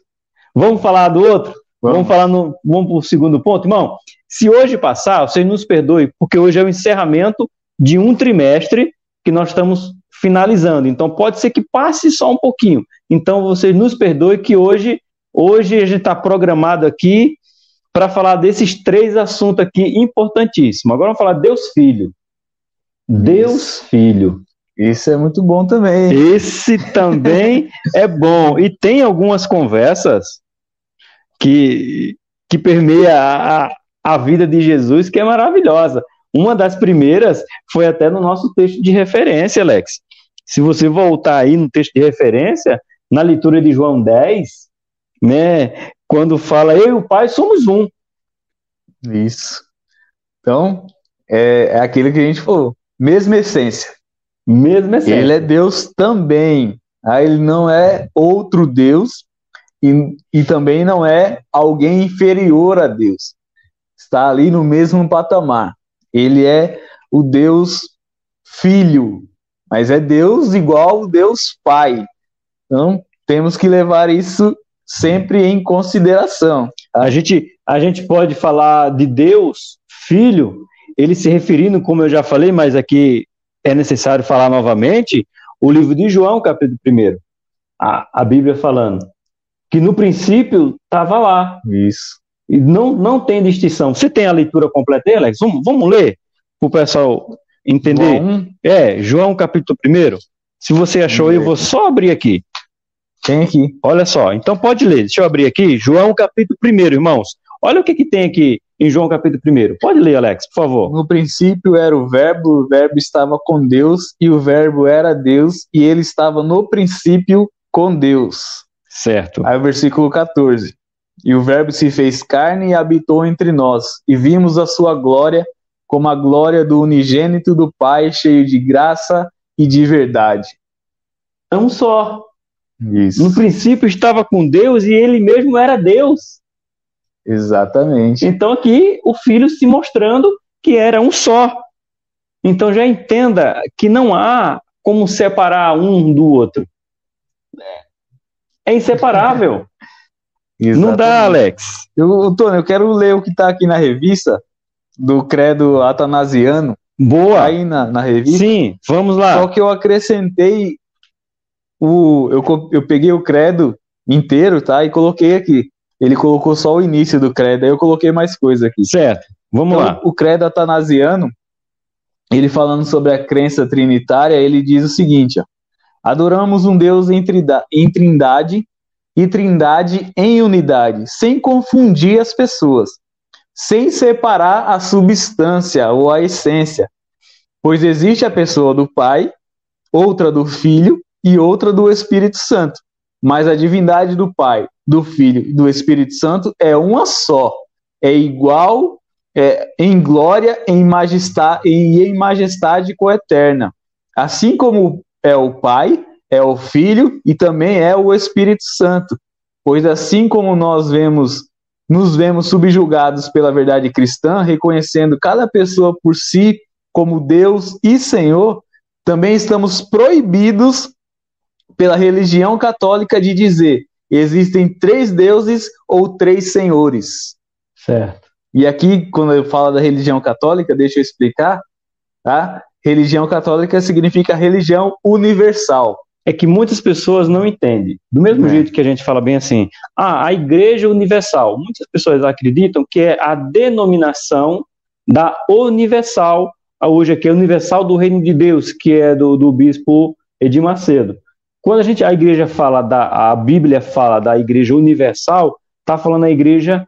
Vamos falar do outro? Vamos, vamos falar no. Vamos para o segundo ponto, irmão. Se hoje passar, vocês nos perdoem, porque hoje é o encerramento de um trimestre que nós estamos finalizando. Então pode ser que passe só um pouquinho. Então vocês nos perdoem que hoje, hoje a gente está programado aqui para falar desses três assuntos aqui importantíssimos. Agora vamos falar Deus Filho. Deus Filho. Isso é muito bom também. Esse também é bom. E tem algumas conversas que, que permeia a, a vida de Jesus que é maravilhosa. Uma das primeiras foi até no nosso texto de referência, Alex. Se você voltar aí no texto de referência, na leitura de João 10, né, quando fala eu e o Pai somos um. Isso. Então, é, é aquilo que a gente falou, mesma essência. Mesmo assim. Ele é Deus também. Ah, ele não é outro Deus e, e também não é alguém inferior a Deus. Está ali no mesmo patamar. Ele é o Deus Filho, mas é Deus igual o Deus Pai. Então, temos que levar isso sempre em consideração. A gente, a gente pode falar de Deus Filho, ele se referindo, como eu já falei, mas aqui é necessário falar novamente o livro de João, capítulo 1. A, a Bíblia falando que no princípio estava lá. Isso. E não, não tem distinção. Você tem a leitura completa, Alex? Vamos, vamos ler para o pessoal entender? João. É, João capítulo 1. Se você achou, eu vou só abrir aqui. Tem aqui. Olha só, então pode ler. Deixa eu abrir aqui. João capítulo 1, irmãos. Olha o que, que tem aqui em João capítulo 1. Pode ler, Alex, por favor. No princípio era o Verbo, o Verbo estava com Deus, e o Verbo era Deus, e ele estava no princípio com Deus. Certo. Aí o versículo 14. E o Verbo se fez carne e habitou entre nós, e vimos a sua glória, como a glória do unigênito do Pai, cheio de graça e de verdade. É um só. Isso. No princípio estava com Deus e ele mesmo era Deus. Exatamente. Então aqui o filho se mostrando que era um só. Então já entenda que não há como separar um do outro. É inseparável. não dá, Alex. Eu, Tony, eu quero ler o que está aqui na revista do credo atanasiano. Boa. Aí na, na revista. Sim, vamos lá. Só que eu acrescentei o. Eu, eu peguei o credo inteiro, tá? E coloquei aqui. Ele colocou só o início do credo, aí eu coloquei mais coisa aqui. Certo, vamos então, lá. O credo atanasiano, ele falando sobre a crença trinitária, ele diz o seguinte: ó, adoramos um Deus em, em trindade e trindade em unidade, sem confundir as pessoas, sem separar a substância ou a essência, pois existe a pessoa do Pai, outra do Filho e outra do Espírito Santo, mas a divindade do Pai do Filho e do Espírito Santo é uma só. É igual é, em glória em majestade, e em majestade coeterna. Assim como é o Pai, é o Filho e também é o Espírito Santo. Pois assim como nós vemos, nos vemos subjugados pela verdade cristã, reconhecendo cada pessoa por si como Deus e Senhor, também estamos proibidos pela religião católica de dizer existem três deuses ou três senhores. Certo. E aqui, quando eu falo da religião católica, deixa eu explicar, tá? Religião católica significa religião universal. É que muitas pessoas não entendem. Do mesmo é. jeito que a gente fala bem assim, ah, a igreja universal. Muitas pessoas acreditam que é a denominação da Universal, hoje aqui é Universal do Reino de Deus, que é do, do bispo Edir Macedo. Quando a gente a igreja fala da a Bíblia fala da igreja universal, está falando a igreja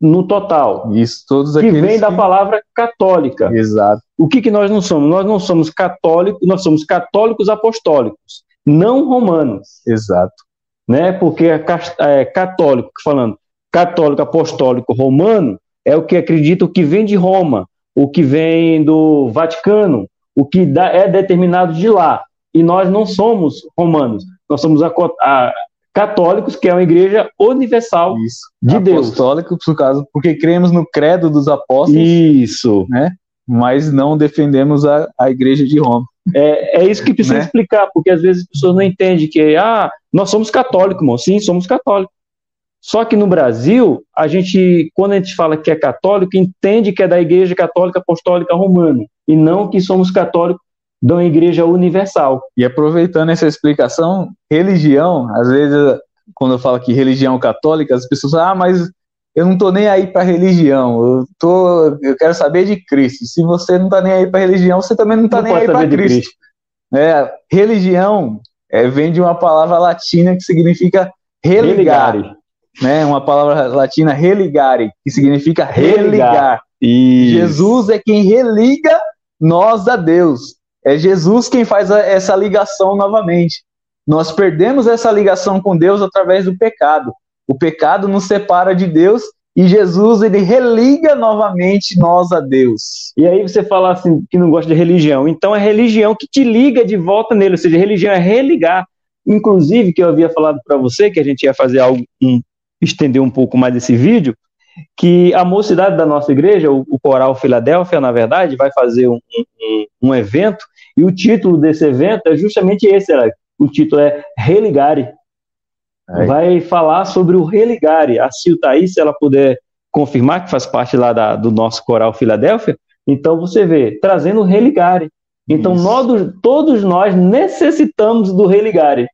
no total. Isso, todos que aqueles vem da palavra católica. Exato. O que, que nós não somos? Nós não somos católicos, nós somos católicos apostólicos, não romanos. Exato. Né? Porque é, é católico, falando católico apostólico romano, é o que acredita o que vem de Roma, o que vem do Vaticano, o que dá, é determinado de lá. E nós não somos romanos, nós somos a, a, católicos, que é uma igreja universal Isso. de Apostólico, Deus. por causa, porque cremos no credo dos apóstolos. Isso. Né? Mas não defendemos a, a igreja de Roma. É, é isso que precisa né? explicar, porque às vezes as pessoas não entendem que, ah, nós somos católicos, irmão. Sim, somos católicos. Só que no Brasil, a gente, quando a gente fala que é católico, entende que é da Igreja Católica Apostólica Romana, e não que somos católicos de uma igreja universal. E aproveitando essa explicação, religião, às vezes, quando eu falo que religião católica, as pessoas falam, ah, mas eu não tô nem aí para religião, eu tô, eu quero saber de Cristo. Se você não tá nem aí para religião, você também não tá não nem aí para Cristo. Cristo. É, religião é, vem de uma palavra latina que significa religar, religar. né? Uma palavra latina religare, que significa religar. religar. Jesus é quem religa nós a Deus. É Jesus quem faz a, essa ligação novamente. Nós perdemos essa ligação com Deus através do pecado. O pecado nos separa de Deus e Jesus ele religa novamente nós a Deus. E aí você fala assim que não gosta de religião. Então é religião que te liga de volta nele, ou seja, religião é religar. Inclusive que eu havia falado para você que a gente ia fazer algo um, estender um pouco mais esse vídeo, que a mocidade da nossa igreja, o, o Coral Filadélfia, na verdade, vai fazer um, um, um, evento, e o título desse evento é justamente esse, Alex. o título é Religare. Aí. Vai falar sobre o Religare. A Sil tá aí, se ela puder confirmar, que faz parte lá da, do nosso Coral Filadélfia, então você vê, trazendo o Religare. Então nós, todos nós necessitamos do Religare.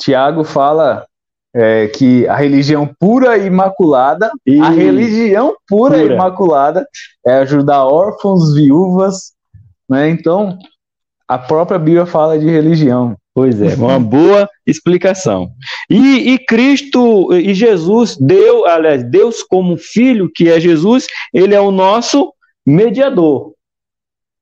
Tiago fala é, que a religião pura e imaculada, e... a religião pura, pura, e imaculada é ajudar órfãos, viúvas, né? Então, a própria Bíblia fala de religião. Pois é, uma boa explicação. E, e, Cristo e Jesus deu, aliás, Deus como filho, que é Jesus, ele é o nosso mediador.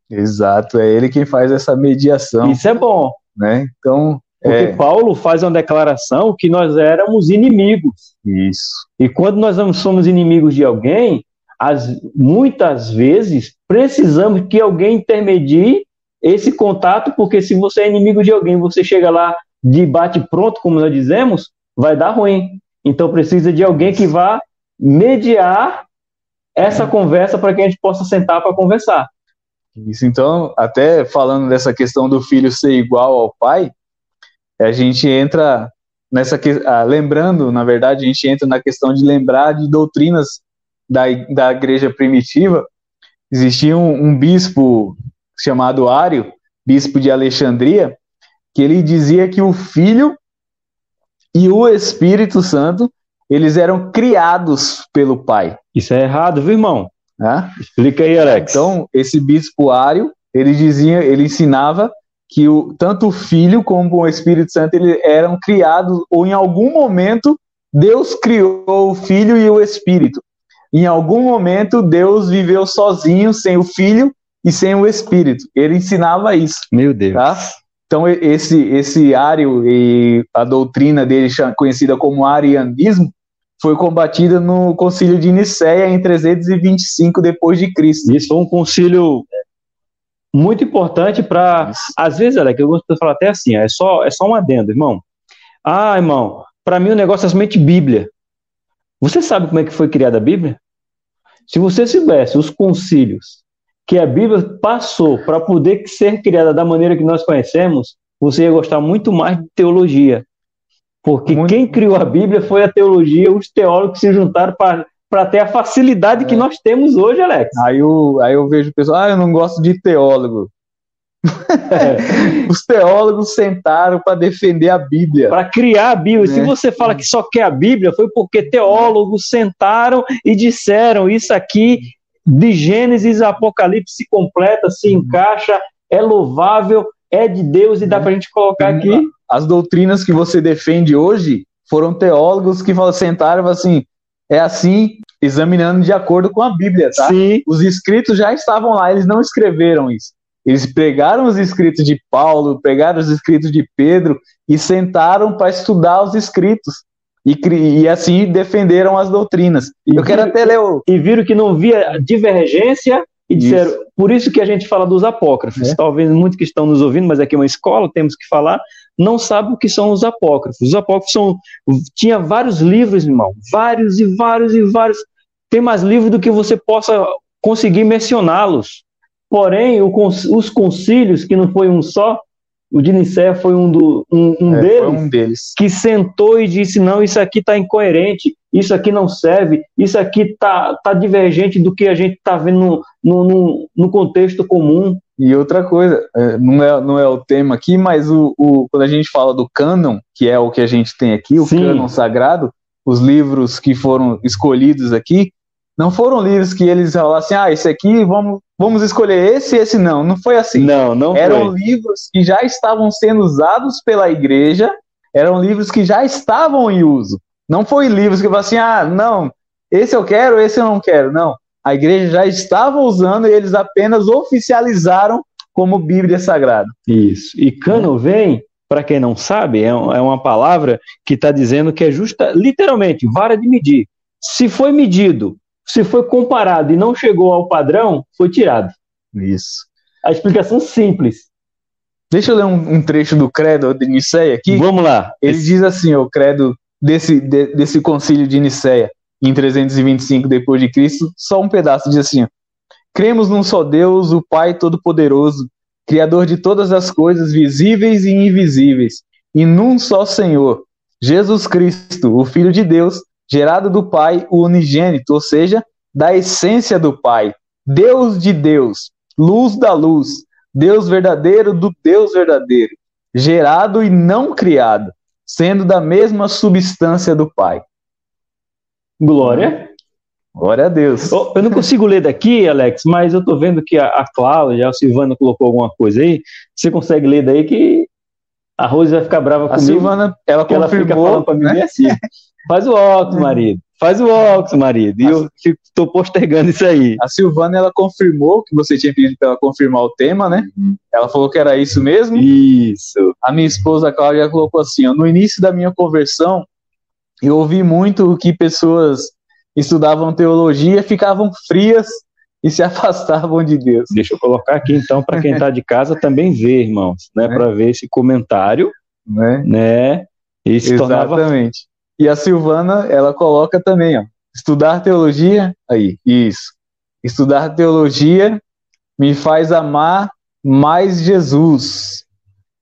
Exato, é ele quem faz essa mediação. Isso é bom. Né? Então, porque é. Paulo faz uma declaração que nós éramos inimigos. Isso. E quando nós somos inimigos de alguém, as, muitas vezes precisamos que alguém intermedie esse contato, porque se você é inimigo de alguém, você chega lá de bate pronto, como nós dizemos, vai dar ruim. Então precisa de alguém que vá mediar essa conversa para que a gente possa sentar para conversar. Isso, então, até falando dessa questão do filho ser igual ao pai, a gente entra nessa ah, lembrando, na verdade, a gente entra na questão de lembrar de doutrinas da, da igreja primitiva. Existia um, um bispo chamado Ário, bispo de Alexandria, que ele dizia que o Filho e o Espírito Santo eles eram criados pelo Pai. Isso é errado, viu, irmão? Explica aí, Alex. Então, esse bispo Ário, ele dizia, ele ensinava que o, tanto o Filho como o Espírito Santo ele, eram criados, ou em algum momento Deus criou o Filho e o Espírito. Em algum momento Deus viveu sozinho, sem o Filho e sem o Espírito. Ele ensinava isso. Meu Deus. Tá? Então esse esse ário e a doutrina dele conhecida como arianismo foi combatida no Concílio de Nicéia em 325 depois de Cristo. Isso foi um concílio muito importante para. Às vezes, que eu gosto de falar até assim, é só, é só um adendo, irmão. Ah, irmão, para mim o negócio é somente Bíblia. Você sabe como é que foi criada a Bíblia? Se você soubesse os concílios que a Bíblia passou para poder ser criada da maneira que nós conhecemos, você ia gostar muito mais de teologia. Porque muito... quem criou a Bíblia foi a teologia, os teólogos se juntaram para para ter a facilidade é. que nós temos hoje, Alex. Aí eu, aí eu vejo o pessoal, ah, eu não gosto de teólogo. É. Os teólogos sentaram para defender a Bíblia. Para criar a Bíblia. É. Se você fala que só quer a Bíblia, foi porque teólogos sentaram e disseram: Isso aqui de Gênesis a Apocalipse se completa, se encaixa, é louvável, é de Deus e dá para a gente colocar aqui. As doutrinas que você defende hoje foram teólogos que sentaram assim: é assim, examinando de acordo com a Bíblia, tá? Sim. Os escritos já estavam lá, eles não escreveram isso. Eles pegaram os escritos de Paulo, pegaram os escritos de Pedro e sentaram para estudar os escritos. E, e, assim defenderam as doutrinas. E Eu quero até ler o... E viram que não havia divergência e disseram, isso. por isso que a gente fala dos apócrifos. É. Talvez muitos que estão nos ouvindo, mas aqui é uma escola, temos que falar, não sabem o que são os apócrifos. Os apócrifos são. Tinha vários livros, irmão. Vários e vários e vários. Tem mais livros do que você possa conseguir mencioná-los. Porém, o, os concílios, que não foi um só, o de Nicéia foi um, do, um, um, é, deles, um, deles, que sentou e disse: não, isso aqui está incoerente, isso aqui não serve, isso aqui está tá divergente do que a gente está vendo no, no, no, contexto comum. E outra coisa, é, não é, não é o tema aqui, mas o, o, quando a gente fala do cânon, que é o que a gente tem aqui, o Sim. cânon sagrado, os livros que foram escolhidos aqui, não foram livros que eles falaram assim, ah, esse aqui vamos vamos escolher esse e esse não. Não foi assim. Não, não Eram foi. livros que já estavam sendo usados pela igreja, eram livros que já estavam em uso. Não foi livros que falaram assim, ah, não, esse eu quero, esse eu não quero. Não. A igreja já estava usando e eles apenas oficializaram como Bíblia Sagrada. Isso. E cano vem, para quem não sabe, é, é uma palavra que está dizendo que é justa, literalmente, vara de medir. Se foi medido se foi comparado e não chegou ao padrão, foi tirado. Isso. A explicação simples. Deixa eu ler um, um trecho do credo de Niceia aqui. Vamos lá. Ele Esse... diz assim, o credo desse, de, desse concílio de Niceia, em 325 depois de Cristo, só um pedaço diz assim: Cremos num só Deus, o Pai todo-poderoso, criador de todas as coisas visíveis e invisíveis, e num só Senhor, Jesus Cristo, o Filho de Deus, gerado do Pai, o unigênito, ou seja, da essência do Pai, Deus de Deus, luz da luz, Deus verdadeiro do Deus verdadeiro, gerado e não criado, sendo da mesma substância do Pai. Glória. Glória a Deus. Eu não consigo ler daqui, Alex, mas eu estou vendo que a, Cláudia, a Silvana colocou alguma coisa aí. Você consegue ler daí que a Rose vai ficar brava a comigo. A Silvana, ela ela fica falando para mim né? assim. Faz o óculos, marido. Faz o óculos, marido. E eu estou postergando isso aí. A Silvana, ela confirmou que você tinha pedido para ela confirmar o tema, né? Uhum. Ela falou que era isso mesmo. Isso. A minha esposa, a Cláudia, colocou assim, ó, no início da minha conversão, eu ouvi muito que pessoas estudavam teologia, ficavam frias e se afastavam de Deus. Deixa eu colocar aqui então para quem está de casa também ver, irmãos, né, é. para ver esse comentário, né? né? E se Exatamente. Tornava... E a Silvana, ela coloca também, ó, estudar teologia, aí, isso. Estudar teologia me faz amar mais Jesus.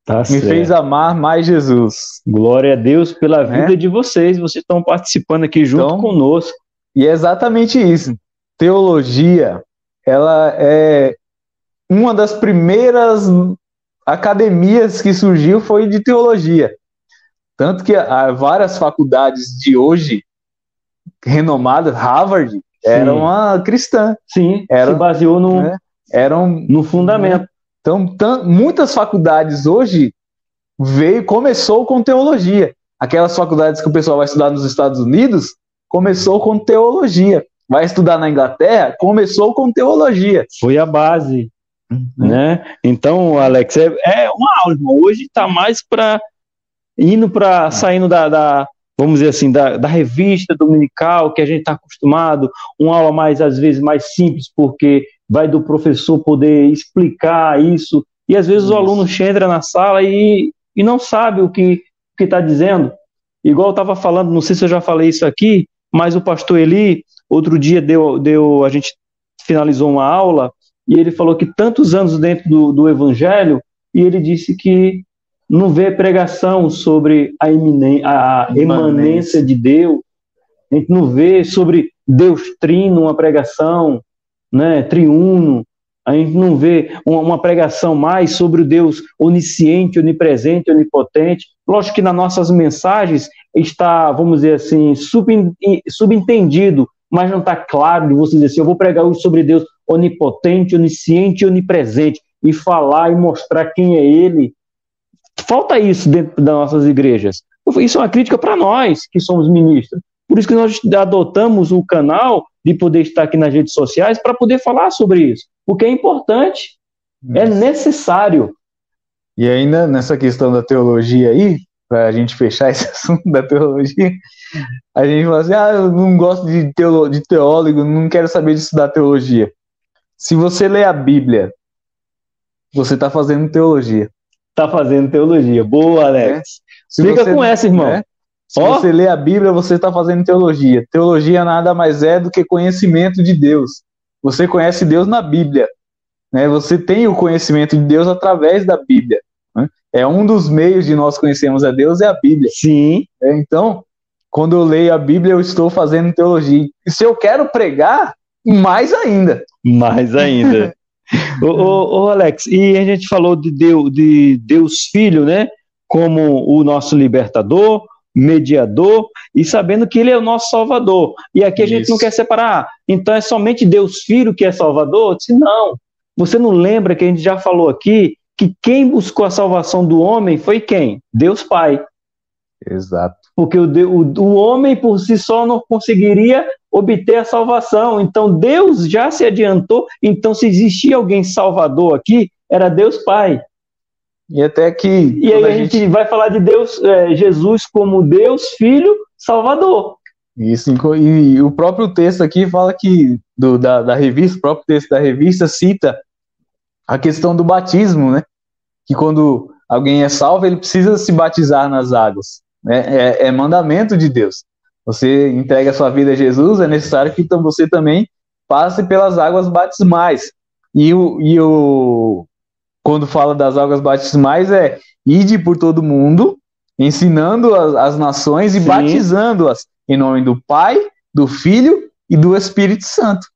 Tá me certo. fez amar mais Jesus. Glória a Deus pela né? vida é? de vocês. Vocês estão participando aqui junto então, conosco. E é exatamente isso. Teologia, ela é uma das primeiras academias que surgiu foi de teologia. Tanto que há várias faculdades de hoje, renomadas, Harvard, era uma cristã. Sim, era, se baseou no, né, eram, no fundamento. Então, muitas faculdades hoje veio, começou com teologia. Aquelas faculdades que o pessoal vai estudar nos Estados Unidos, começou com teologia. Vai estudar na Inglaterra, começou com teologia. Foi a base. Uhum. Né? Então, Alex, é, é uma aula. Hoje está mais para indo para saindo da, da, vamos dizer assim, da, da revista dominical que a gente está acostumado, uma aula mais às vezes mais simples porque vai do professor poder explicar isso e às vezes isso. o aluno entra na sala e, e não sabe o que que está dizendo. Igual eu estava falando, não sei se eu já falei isso aqui, mas o pastor Eli outro dia deu, deu a gente finalizou uma aula e ele falou que tantos anos dentro do, do evangelho e ele disse que não vê pregação sobre a, a emanência de Deus, a gente não vê sobre Deus trino uma pregação, né, triuno, a gente não vê uma, pregação mais sobre o Deus onisciente, onipresente, onipotente. Lógico que nas nossas mensagens está, vamos dizer assim, subentendido mas não está claro de você dizer assim, eu vou pregar hoje sobre Deus onipotente, onisciente e onipresente, e falar e mostrar quem é Ele. Falta isso dentro das nossas igrejas. Isso é uma crítica para nós que somos ministros. Por isso que nós adotamos o canal de poder estar aqui nas redes sociais para poder falar sobre isso. Porque é importante, é necessário. E ainda nessa questão da teologia aí, para a gente fechar esse assunto da teologia, a gente fala assim: ah, eu não gosto de, teolo, de teólogo, não quero saber de estudar teologia. Se você lê a Bíblia, você está fazendo teologia. Está fazendo teologia. Boa, Alex. É? Fica você, com essa, irmão. É? Se oh. você lê a Bíblia, você está fazendo teologia. Teologia nada mais é do que conhecimento de Deus. Você conhece Deus na Bíblia. Né? Você tem o conhecimento de Deus através da Bíblia. Né? É um dos meios de nós conhecermos a Deus é a Bíblia. Sim. É, então, quando eu leio a Bíblia, eu estou fazendo teologia. E se eu quero pregar, mais ainda. Mais ainda. ô, ô, ô, Alex, e a gente falou de Deus, de Deus Filho, né? Como o nosso libertador, mediador e sabendo que ele é o nosso salvador. E aqui a Isso. gente não quer separar. Então é somente Deus Filho que é salvador? Disse, não. Você não lembra que a gente já falou aqui que quem buscou a salvação do homem foi quem? Deus Pai. Exato. Porque o, o, o homem por si só não conseguiria obter a salvação. Então Deus já se adiantou. Então, se existia alguém salvador aqui, era Deus Pai. E até que. E aí a gente... gente... vai falar de Deus, é, Jesus como Deus, Filho, Salvador. Isso, e o próprio texto aqui fala que, do, da, da revista, o próprio texto da revista cita a questão do batismo, né? Que quando alguém é salvo, ele precisa se batizar nas águas. Né? É, é mandamento de Deus. Você entrega a sua vida a Jesus, é necessário que então você também passe pelas águas batismais. E o, e o, quando fala das águas batismais, é ide por todo mundo, ensinando as, as nações e batizando-as em nome do Pai, do Filho e do Espírito Santo.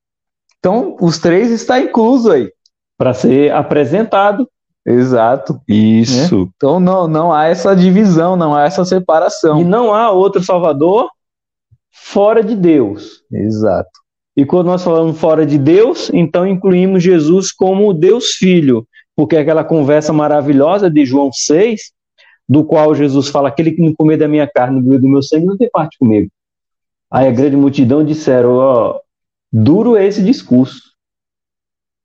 Então, os três está incluso aí. Para ser apresentado. Exato. Isso. Né? Então, não, não há essa divisão, não há essa separação. E não há outro Salvador fora de Deus. Exato. E quando nós falamos fora de Deus, então incluímos Jesus como Deus Filho porque é aquela conversa maravilhosa de João 6, do qual Jesus fala: aquele que não comer da minha carne e do meu sangue não tem parte comigo. Aí a grande multidão disseram: ó, duro é esse discurso.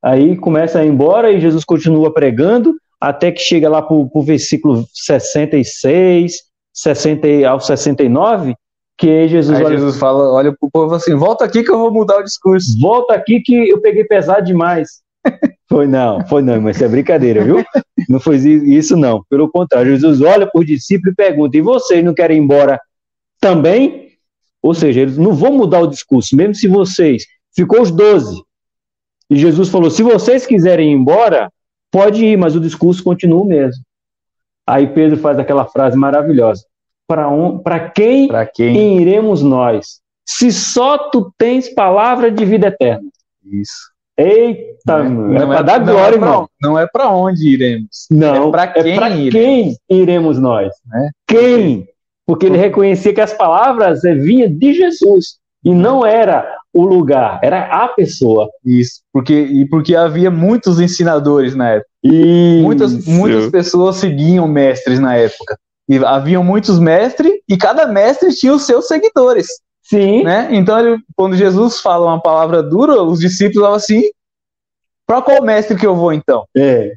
Aí começa a ir embora e Jesus continua pregando, até que chega lá para o versículo 66, 60 ao 69, que Jesus, Aí olha, Jesus fala, olha para o povo assim, volta aqui que eu vou mudar o discurso. Volta aqui que eu peguei pesado demais. Foi não, foi não, mas isso é brincadeira, viu? Não foi isso não. Pelo contrário, Jesus olha por discípulo e pergunta: e vocês não querem ir embora também? Ou seja, eles não vão mudar o discurso, mesmo se vocês. Ficou os doze. E Jesus falou: se vocês quiserem ir embora, pode ir, mas o discurso continua o mesmo. Aí Pedro faz aquela frase maravilhosa: para um, quem, quem iremos nós? Se só tu tens palavra de vida eterna. Isso. Eita, não é, é para é, dar glória, não é irmão. Não é para onde iremos. Não, é para quem, é quem, iremos nós. Né? Quem? Porque ele reconhecia que as palavras vinham de Jesus e não era o lugar, era a pessoa. Isso, porque, e porque havia muitos ensinadores na época. Isso. Muitas, muitas pessoas seguiam mestres na época. E haviam muitos mestres e cada mestre tinha os seus seguidores. Sim. Né? Então, ele, quando Jesus fala uma palavra dura, os discípulos falam assim: para qual mestre que eu vou então? É.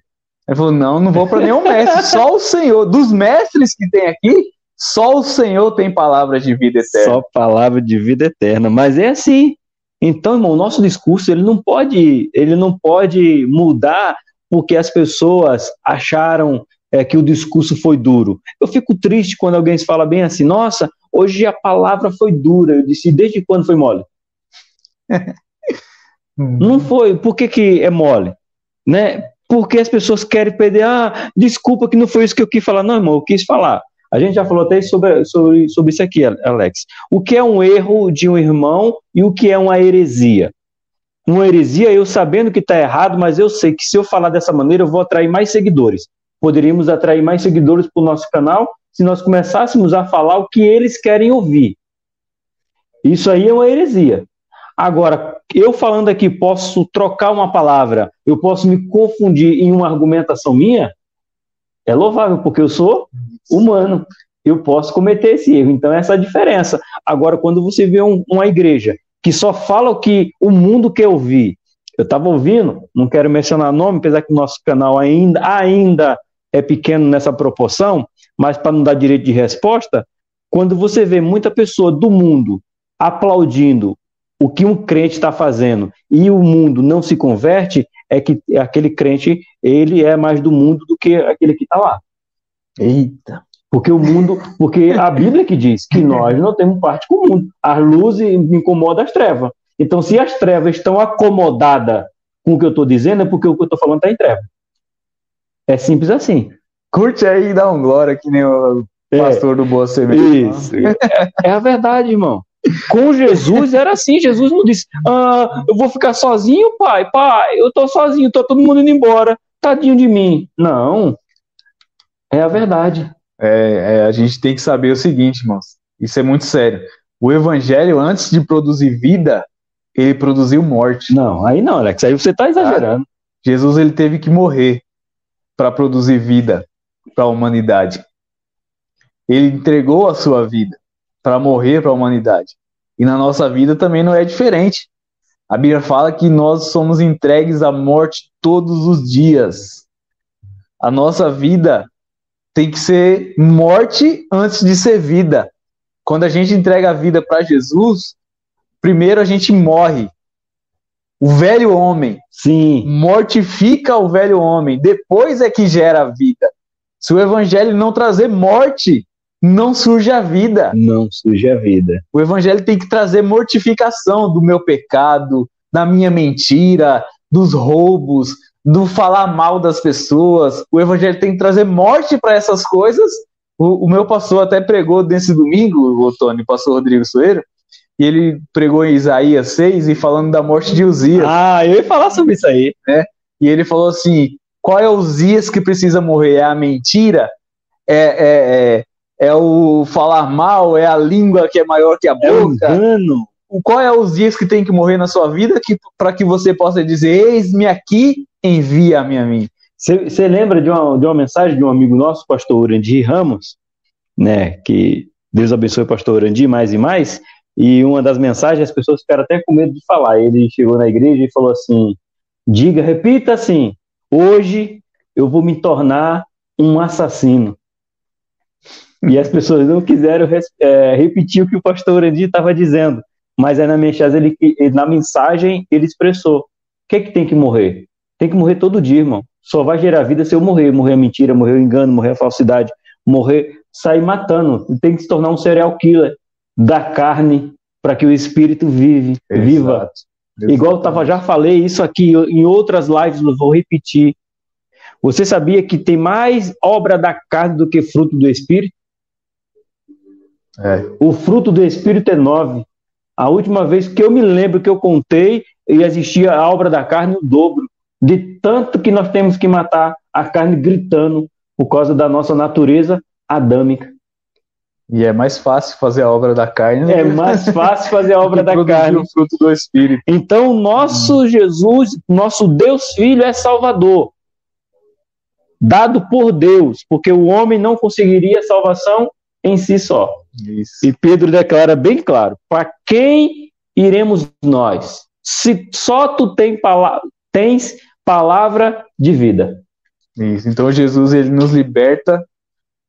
Ele falou: não, não vou para nenhum mestre, só o Senhor. Dos mestres que tem aqui, só o Senhor tem palavra de vida eterna. Só palavra de vida eterna. Mas é assim. Então, irmão, o nosso discurso ele não pode, ele não pode mudar porque as pessoas acharam é, que o discurso foi duro. Eu fico triste quando alguém fala bem assim: nossa, Hoje a palavra foi dura. Eu disse, desde quando foi mole? Não foi. Por que, que é mole? Né? Porque as pessoas querem perder. Ah, desculpa que não foi isso que eu quis falar. Não, irmão, eu quis falar. A gente já falou até sobre, sobre, sobre isso aqui, Alex. O que é um erro de um irmão e o que é uma heresia? Uma heresia, eu sabendo que está errado, mas eu sei que se eu falar dessa maneira, eu vou atrair mais seguidores. Poderíamos atrair mais seguidores para o nosso canal se nós começássemos a falar o que eles querem ouvir. Isso aí é uma heresia. Agora, eu falando aqui, posso trocar uma palavra, eu posso me confundir em uma argumentação minha? É louvável, porque eu sou humano. Eu posso cometer esse erro. Então, essa é a diferença. Agora, quando você vê um, uma igreja que só fala o que o mundo quer ouvir, eu estava ouvindo, não quero mencionar nome, apesar que o nosso canal ainda, ainda é pequeno nessa proporção, mas para não dar direito de resposta, quando você vê muita pessoa do mundo aplaudindo o que um crente está fazendo e o mundo não se converte, é que aquele crente ele é mais do mundo do que aquele que está lá. Eita! Porque o mundo, porque a Bíblia que diz que nós não temos parte com o mundo. As luzes incomodam as trevas. Então, se as trevas estão acomodadas com o que eu estou dizendo, é porque o que eu estou falando está em treva. É simples assim. Curte aí e dá um glória, que nem o é. pastor do Boa Semente. Isso. é, é a verdade, irmão. Com Jesus era assim, Jesus não disse, ah, eu vou ficar sozinho, pai, pai, eu tô sozinho, tô todo mundo indo embora, tadinho de mim. Não, é a verdade. É, é, a gente tem que saber o seguinte, irmãos, isso é muito sério. O evangelho, antes de produzir vida, ele produziu morte. Não, aí não, Alex, aí você está exagerando. Jesus ele teve que morrer para produzir vida para a humanidade. Ele entregou a sua vida para morrer para a humanidade. E na nossa vida também não é diferente. A Bíblia fala que nós somos entregues à morte todos os dias. A nossa vida tem que ser morte antes de ser vida. Quando a gente entrega a vida para Jesus, primeiro a gente morre. O velho homem. Sim. Mortifica o velho homem. Depois é que gera a vida. Se o evangelho não trazer morte, não surge a vida. Não surge a vida. O evangelho tem que trazer mortificação do meu pecado, da minha mentira, dos roubos, do falar mal das pessoas. O evangelho tem que trazer morte para essas coisas. O, o, meu pastor até pregou nesse domingo, o Tony, pastor Rodrigo Soeiro, e ele pregou em Isaías 6 e falando da morte de Uzias. Ah, eu ia falar sobre isso aí. Né? E ele falou assim: qual é Uzias que precisa morrer? É a mentira? É, é, é é o falar mal, é a língua que é maior que a boca. É o engano. Qual é os dias que tem que morrer na sua vida que, para que você possa dizer: Eis-me aqui, envia-me a mim? Você lembra de uma, de uma mensagem de um amigo nosso, pastor Urandi Ramos, né? Que Deus abençoe o pastor Urandi mais e mais. E uma das mensagens, as pessoas ficaram até com medo de falar. Ele chegou na igreja e falou assim: Diga, repita assim: Hoje eu vou me tornar um assassino. E as pessoas não quiseram é, repetir o que o pastor Andi estava dizendo. Mas aí na mensagem, ele, na mensagem ele expressou: o que, é que tem que morrer? Tem que morrer todo dia, irmão. Só vai gerar vida se eu morrer. Morrer a mentira, morrer o engano, morrer a falsidade, morrer, sair matando. Tem que se tornar um serial killer da carne para que o espírito vive, Exato. viva. Igual eu tava, já falei isso aqui em outras lives, vou repetir. Você sabia que tem mais obra da carne do que fruto do espírito? É. O fruto do Espírito é nove. A última vez que eu me lembro que eu contei, existia a obra da carne o dobro. De tanto que nós temos que matar a carne gritando por causa da nossa natureza adâmica. E é mais fácil fazer a obra da carne. É mais fácil fazer a obra da carne. o fruto do Espírito. Então, nosso hum. Jesus, nosso Deus Filho é Salvador. Dado por Deus, porque o homem não conseguiria salvação em si só. Isso. E Pedro declara bem claro: para quem iremos nós? Se só tu tem pala tens palavra de vida. Isso. Então Jesus ele nos liberta,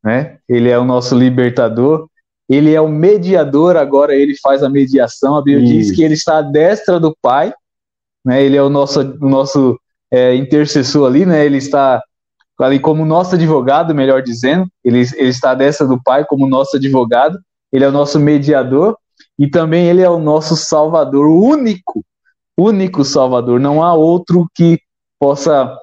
né? Ele é o nosso libertador. Ele é o mediador. Agora ele faz a mediação. A Bíblia Isso. diz que ele está à destra do Pai, né? Ele é o nosso o nosso é, intercessor ali, né? Ele está como nosso advogado, melhor dizendo, ele, ele está dessa do Pai como nosso advogado, ele é o nosso mediador e também ele é o nosso Salvador, único, único Salvador. Não há outro que possa,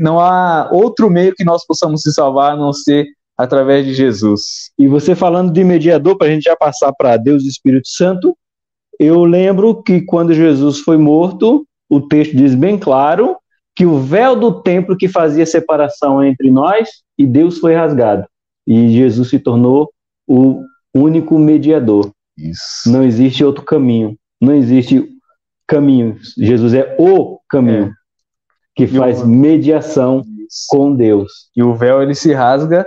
não há outro meio que nós possamos se salvar a não ser através de Jesus. E você falando de mediador, para a gente já passar para Deus e Espírito Santo, eu lembro que quando Jesus foi morto, o texto diz bem claro que o véu do templo que fazia separação entre nós e Deus foi rasgado. E Jesus se tornou o único mediador. Isso. Não existe outro caminho. Não existe caminho. Jesus é o caminho é. que faz o... mediação Isso. com Deus. E o véu ele se rasga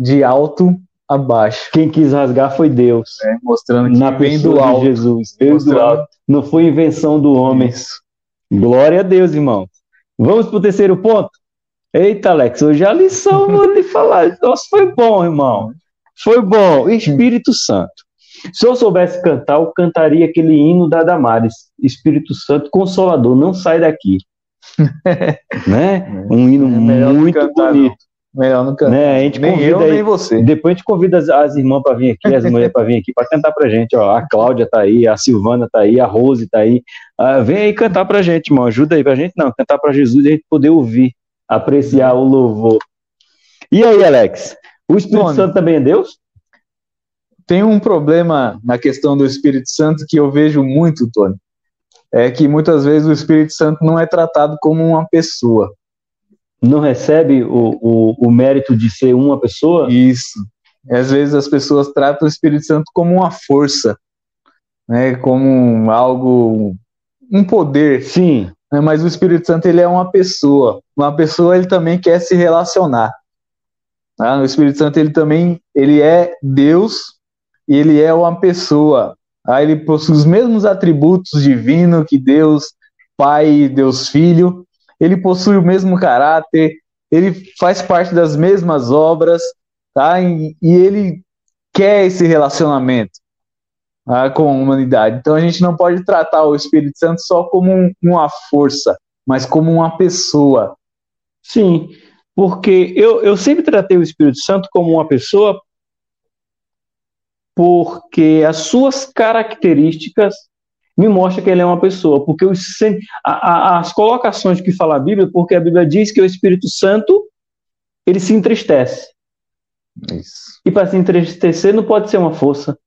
de alto a baixo. Quem quis rasgar foi Deus. É, mostrando que Na vem do alto. Jesus, veio do alto. Não foi invenção do homem. Isso. Glória a Deus, irmão. Vamos para o terceiro ponto? Eita, Alex, hoje a lição vou lhe falar. Nossa, foi bom, irmão. Foi bom. Espírito Santo. Se eu soubesse cantar, eu cantaria aquele hino da Damares. Espírito Santo Consolador, não sai daqui. né? Um hino é muito cantar, bonito. Melhor cantar. Né? A gente nem eu, aí, nem você. Depois a gente convida as, as irmãs para vir aqui, as mulheres para vir aqui para cantar pra gente. Ó. A Cláudia tá aí, a Silvana tá aí, a Rose tá aí. Ah, vem aí cantar pra gente, irmão. Ajuda aí pra gente, não. Cantar pra Jesus e a gente poder ouvir, apreciar o louvor. E aí, Alex? O Espírito Tony, Santo também é Deus? Tem um problema na questão do Espírito Santo que eu vejo muito, Tony. É que muitas vezes o Espírito Santo não é tratado como uma pessoa. Não recebe o, o, o mérito de ser uma pessoa? Isso. E às vezes as pessoas tratam o Espírito Santo como uma força, né, como algo, um poder. Sim. Né, mas o Espírito Santo ele é uma pessoa. Uma pessoa ele também quer se relacionar. Tá? O Espírito Santo ele também ele é Deus e ele é uma pessoa. Tá? Ele possui os mesmos atributos divinos que Deus Pai, Deus Filho. Ele possui o mesmo caráter. Ele faz parte das mesmas obras, tá? E, e ele quer esse relacionamento tá? com a humanidade. Então a gente não pode tratar o Espírito Santo só como um, uma força, mas como uma pessoa. Sim, porque eu, eu sempre tratei o Espírito Santo como uma pessoa porque as suas características me mostram que ele é uma pessoa, porque os, a, a, as colocações que fala a Bíblia, porque a Bíblia diz que o Espírito Santo ele se entristece. Isso. E para se entristecer não pode ser uma força,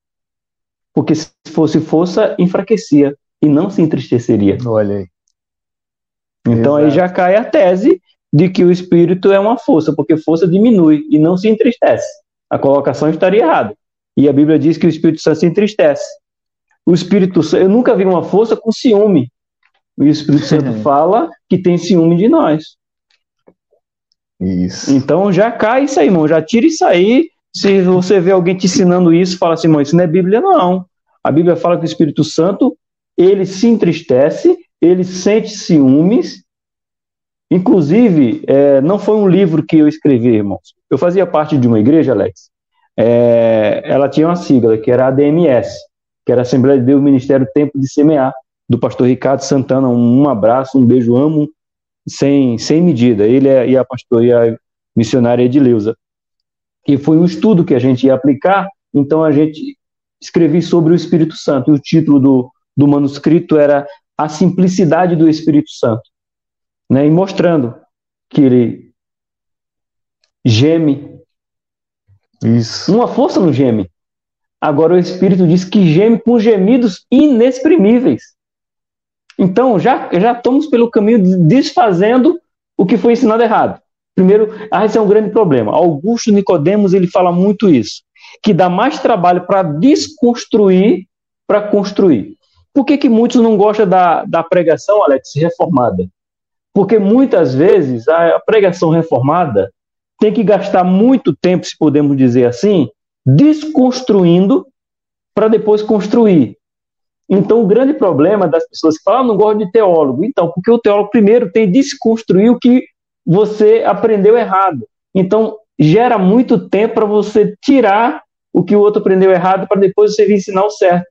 porque se fosse força, enfraquecia e não se entristeceria. Olha aí. Então Exato. aí já cai a tese de que o espírito é uma força, porque força diminui e não se entristece. A colocação estaria errada. E a Bíblia diz que o Espírito Santo se entristece. O Espírito Santo, eu nunca vi uma força com ciúme. O Espírito Santo fala que tem ciúme de nós. Isso. Então já cai isso aí, irmão. Já tira isso aí. Se você vê alguém te ensinando isso, fala assim, irmão, isso não é Bíblia, não. A Bíblia fala que o Espírito Santo, ele se entristece, ele sente ciúmes. Inclusive, é, não foi um livro que eu escrevi, irmãos. Eu fazia parte de uma igreja, Alex, é, ela tinha uma sigla, que era a ADMS, que era a Assembleia de Deus Ministério Tempo de Semear, do pastor Ricardo Santana. Um abraço, um beijo, amo, sem, sem medida. Ele é, e a pastor e a missionária Edileuza. E foi um estudo que a gente ia aplicar, então a gente escrevi sobre o Espírito Santo. E o título do, do manuscrito era A Simplicidade do Espírito Santo. Né, e mostrando que ele geme isso. Uma força no geme. Agora o Espírito diz que geme com gemidos inexprimíveis. Então já, já estamos pelo caminho de desfazendo o que foi ensinado errado. Primeiro, ah, esse é um grande problema. Augusto Nicodemos ele fala muito isso, que dá mais trabalho para desconstruir para construir. Por que, que muitos não gostam da, da pregação, Alex, reformada? Porque muitas vezes a pregação reformada tem que gastar muito tempo, se podemos dizer assim, desconstruindo para depois construir. Então, o grande problema das pessoas que falam, ah, não gosto de teólogo. Então, porque o teólogo primeiro tem que desconstruir o que você aprendeu errado. Então, gera muito tempo para você tirar o que o outro aprendeu errado para depois você vir ensinar o certo.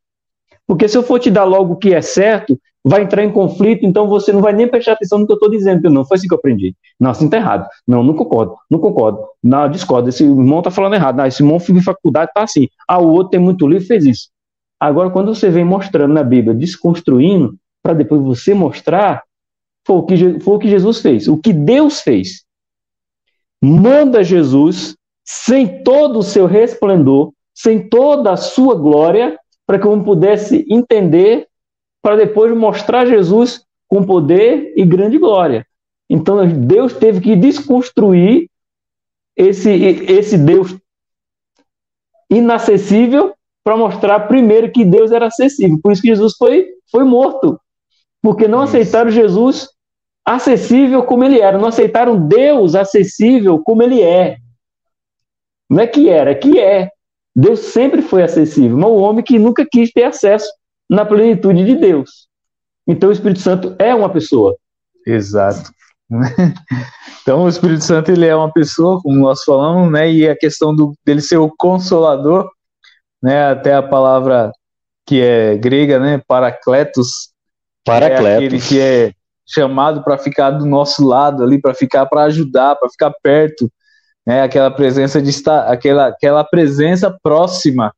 Porque se eu for te dar logo o que é certo, vai entrar em conflito, então você não vai nem prestar atenção no que eu estou dizendo, porque não foi assim que eu aprendi. Não, assim está errado. Não, não concordo, não concordo. Não, discordo. Esse irmão está falando errado. Não, esse irmão em faculdade, está assim. Ah, o outro tem muito livro fez isso. Agora, quando você vem mostrando na Bíblia, desconstruindo, para depois você mostrar, foi o, que, foi o que Jesus fez, o que Deus fez. Manda Jesus, sem todo o seu resplendor, sem toda a sua glória, para que eu pudesse entender para depois mostrar Jesus com poder e grande glória. Então Deus teve que desconstruir esse, esse Deus inacessível para mostrar primeiro que Deus era acessível. Por isso que Jesus foi, foi morto. porque não aceitaram Jesus acessível como ele era, não aceitaram Deus acessível como ele é. Não é que era, é que é. Deus sempre foi acessível, mas o homem que nunca quis ter acesso na plenitude de Deus. Então o Espírito Santo é uma pessoa. Exato. Então o Espírito Santo ele é uma pessoa, como nós falamos, né? E a questão do, dele ser o consolador, né? Até a palavra que é grega, né? Paracletos. Paracletos. É aquele que é chamado para ficar do nosso lado ali, para ficar para ajudar, para ficar perto, né? Aquela presença de estar, aquela, aquela presença próxima,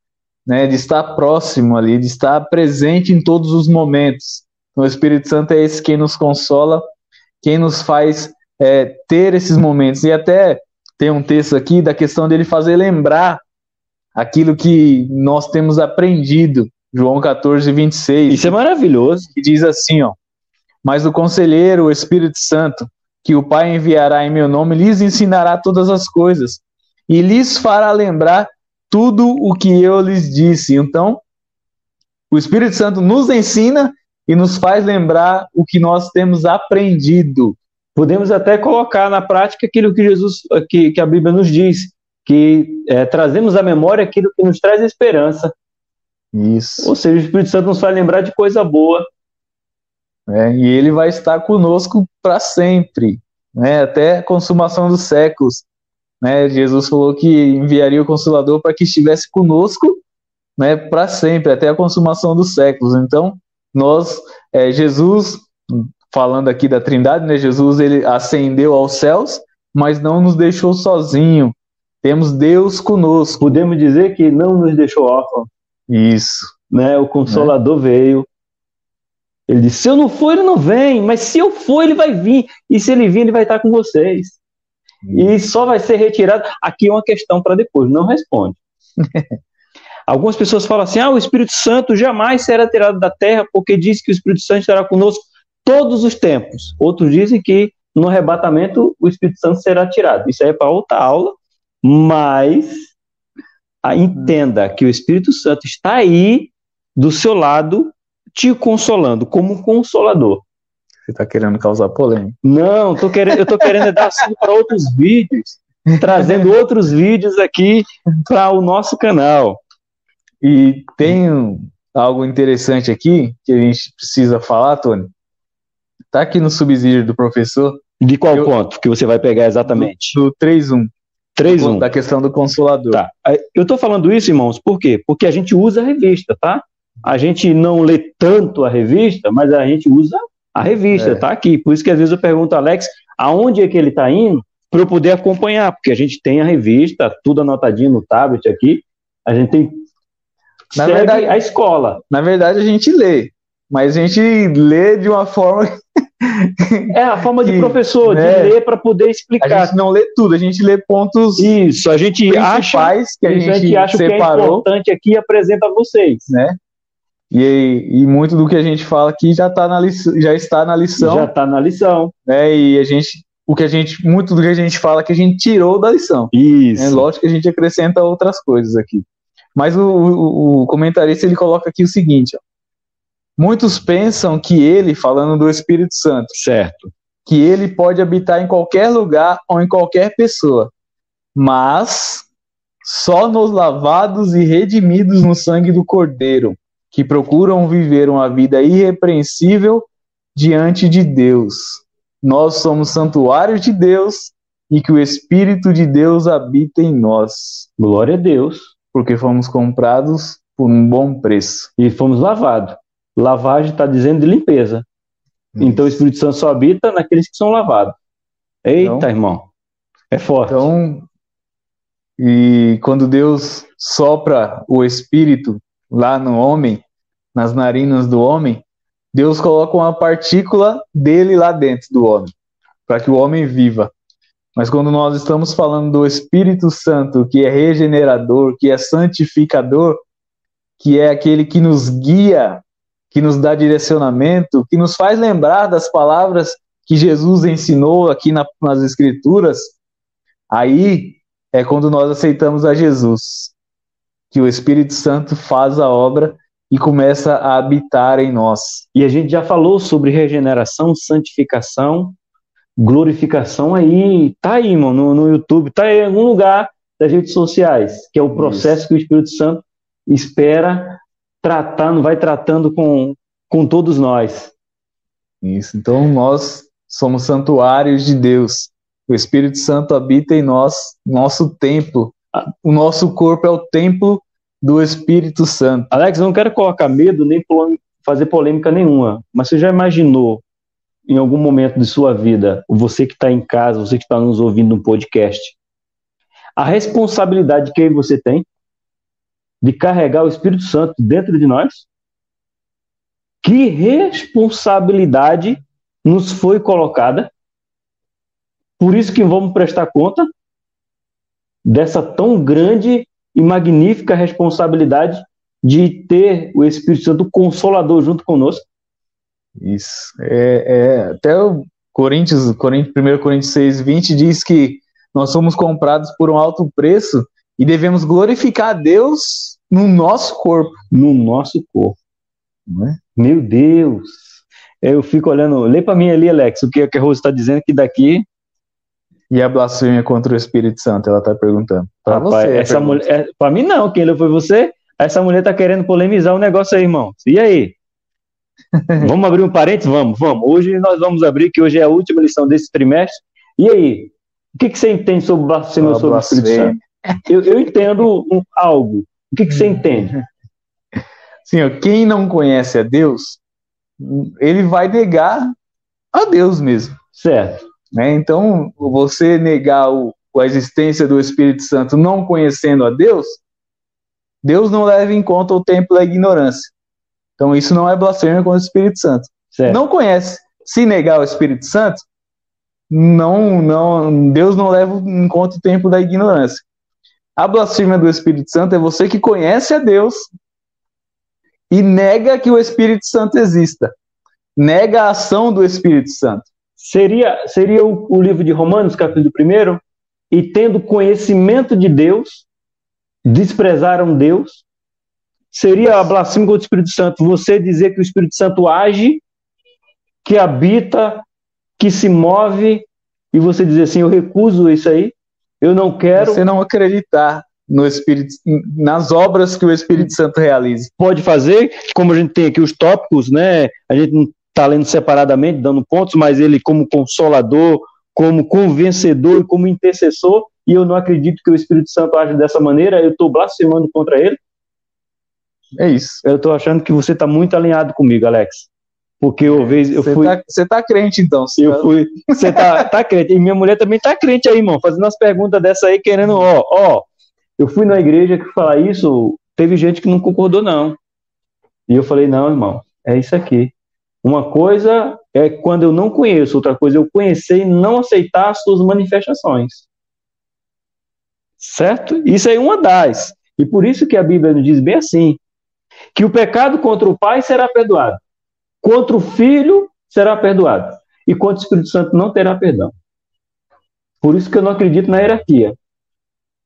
né? De estar próximo ali, de estar presente em todos os momentos. Então, o Espírito Santo é esse quem nos consola, quem nos faz é, ter esses momentos. E até tem um texto aqui da questão dele fazer lembrar aquilo que nós temos aprendido. João 14, 26. Isso é maravilhoso. Que diz assim, ó. Mas o conselheiro, o Espírito Santo, que o Pai enviará em meu nome, lhes ensinará todas as coisas e lhes fará lembrar tudo o que eu lhes disse. Então, o Espírito Santo nos ensina e nos faz lembrar o que nós temos aprendido. Podemos até colocar na prática aquilo que Jesus, que, que a Bíblia nos diz, que é, trazemos à memória aquilo que nos traz esperança. Isso. Ou seja, o Espírito Santo nos faz lembrar de coisa boa. É, e ele vai estar conosco para sempre, né, até a consumação dos séculos. Né, Jesus falou que enviaria o Consolador para que estivesse conosco né, para sempre, até a consumação dos séculos. Então, nós, é, Jesus, falando aqui da Trindade, né, Jesus ele ascendeu aos céus, mas não nos deixou sozinho. Temos Deus conosco. Podemos dizer que não nos deixou órfãos. Isso. Né, o Consolador né? veio ele disse: Se eu não for, ele não vem, mas se eu for, ele vai vir. E se ele vir, ele vai estar com vocês. E só vai ser retirado. Aqui é uma questão para depois, não responde. Algumas pessoas falam assim: ah, o Espírito Santo jamais será tirado da terra, porque diz que o Espírito Santo estará conosco todos os tempos. Outros dizem que no arrebatamento o Espírito Santo será tirado. Isso aí é para outra aula, mas entenda que o Espírito Santo está aí do seu lado te consolando como um consolador. Você está querendo causar polêmica? Não, tô querendo, eu estou querendo dar assunto para outros vídeos, trazendo outros vídeos aqui para o nosso canal. E tem algo interessante aqui que a gente precisa falar, Tony. Tá aqui no subsídio do professor. De qual eu, ponto que você vai pegar exatamente? Do, do 3.1. 3.1. Da questão do consolador. Tá. Eu estou falando isso, irmãos, por quê? Porque a gente usa a revista, tá? a gente não lê tanto a revista, mas a gente usa a revista, está é. aqui. Por isso que às vezes eu pergunto ao Alex aonde é que ele está indo para eu poder acompanhar, porque a gente tem a revista, tudo anotadinho no tablet aqui, a gente tem na verdade a escola. Na verdade a gente lê, mas a gente lê de uma forma é a forma de professor, né? de ler para poder explicar. A gente não lê tudo, a gente lê pontos. Isso, a gente acha que a gente, a gente acha separou, que é importante aqui e apresenta a vocês, né? E, e muito do que a gente fala aqui já, tá na lição, já está na lição. Já está na lição. Né? E a gente, o que a gente, muito do que a gente fala que a gente tirou da lição. Isso. É lógico que a gente acrescenta outras coisas aqui. Mas o, o, o comentarista ele coloca aqui o seguinte: ó. muitos pensam que ele, falando do Espírito Santo, certo, que ele pode habitar em qualquer lugar ou em qualquer pessoa, mas só nos lavados e redimidos no sangue do Cordeiro que procuram viver uma vida irrepreensível diante de Deus. Nós somos santuários de Deus e que o Espírito de Deus habita em nós. Glória a Deus. Porque fomos comprados por um bom preço. E fomos lavados. Lavagem está dizendo de limpeza. Isso. Então o Espírito Santo só habita naqueles que são lavados. Eita, então, irmão. É forte. Então, e quando Deus sopra o Espírito lá no homem, nas narinas do homem, Deus coloca uma partícula dele lá dentro do homem, para que o homem viva. Mas quando nós estamos falando do Espírito Santo, que é regenerador, que é santificador, que é aquele que nos guia, que nos dá direcionamento, que nos faz lembrar das palavras que Jesus ensinou aqui na, nas Escrituras, aí é quando nós aceitamos a Jesus, que o Espírito Santo faz a obra e começa a habitar em nós. E a gente já falou sobre regeneração, santificação, glorificação aí, tá aí, irmão, no, no YouTube, tá aí em algum lugar das redes sociais, que é o processo Isso. que o Espírito Santo espera tratando, vai tratando com, com todos nós. Isso, então nós somos santuários de Deus. O Espírito Santo habita em nós, nosso templo. O nosso corpo é o templo do Espírito Santo. Alex, eu não quero colocar medo nem fazer polêmica nenhuma, mas você já imaginou em algum momento de sua vida, você que está em casa, você que está nos ouvindo no podcast, a responsabilidade que você tem de carregar o Espírito Santo dentro de nós? Que responsabilidade nos foi colocada? Por isso que vamos prestar conta dessa tão grande e magnífica responsabilidade de ter o Espírito Santo Consolador junto conosco. Isso. É, é, até o Coríntios, Coríntios, 1 Coríntios 6, 20 diz que nós somos comprados por um alto preço e devemos glorificar a Deus no nosso corpo. No nosso corpo. É? Meu Deus! Eu fico olhando. Lê para mim ali, Alex, o que a Rose está dizendo que daqui. E a blasfêmia contra o Espírito Santo, ela está perguntando. Para você. Essa mulher, é, para mim não, quem leu foi você. Essa mulher está querendo polemizar o um negócio aí, irmão. E aí? vamos abrir um parênteses? Vamos, vamos. Hoje nós vamos abrir, que hoje é a última lição desse trimestre. E aí? O que, que você entende sobre blasfêmia sobre o Espírito Santo? Eu, eu entendo um, algo. O que, que você entende? Sim, ó, quem não conhece a Deus, ele vai negar a Deus mesmo. Certo. Né? Então, você negar o, a existência do Espírito Santo não conhecendo a Deus, Deus não leva em conta o tempo da ignorância. Então, isso não é blasfêmia contra o Espírito Santo. Certo. Não conhece. Se negar o Espírito Santo, não, não, Deus não leva em conta o tempo da ignorância. A blasfêmia do Espírito Santo é você que conhece a Deus e nega que o Espírito Santo exista. Nega a ação do Espírito Santo. Seria, seria o, o livro de Romanos, capítulo 1, e tendo conhecimento de Deus, desprezaram Deus. Seria a blasfêmia contra o Espírito Santo você dizer que o Espírito Santo age, que habita, que se move, e você dizer assim: eu recuso isso aí, eu não quero. Você não acreditar no Espírito, nas obras que o Espírito Santo realiza. Pode fazer, como a gente tem aqui os tópicos, né? A gente não está lendo separadamente, dando pontos, mas ele como consolador, como convencedor e como intercessor, e eu não acredito que o Espírito Santo age dessa maneira, eu estou blasfemando contra ele. É isso. Eu estou achando que você está muito alinhado comigo, Alex. Porque eu vejo, eu fui. Tá, você tá crente, então. Eu tá... fui. Você tá, tá crente. E minha mulher também tá crente aí, irmão. Fazendo umas perguntas dessa aí, querendo, ó, ó. Eu fui na igreja que falar isso, teve gente que não concordou, não. E eu falei, não, irmão, é isso aqui. Uma coisa é quando eu não conheço, outra coisa é eu conhecer e não aceitar as suas manifestações. Certo? Isso é uma das. E por isso que a Bíblia nos diz bem assim: que o pecado contra o pai será perdoado, contra o filho será perdoado, e contra o Espírito Santo não terá perdão. Por isso que eu não acredito na hierarquia.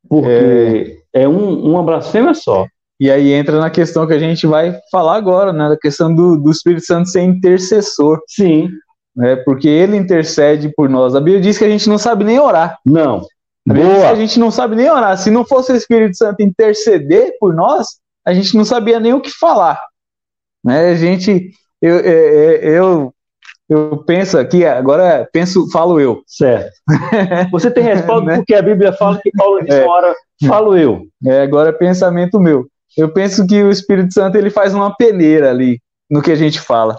Porque é, é um, uma blasfêmia só. E aí entra na questão que a gente vai falar agora, né? Da questão do, do Espírito Santo ser intercessor. Sim. Né, porque ele intercede por nós. A Bíblia diz que a gente não sabe nem orar. Não. A Bíblia diz que a gente não sabe nem orar. Se não fosse o Espírito Santo interceder por nós, a gente não sabia nem o que falar. Né? A gente, eu, eu, é, é, eu eu penso aqui, agora penso, falo eu. Certo. Você tem respaldo né? porque a Bíblia fala que Paulo disse é. uma hora, falo eu. É, agora é pensamento meu. Eu penso que o Espírito Santo ele faz uma peneira ali no que a gente fala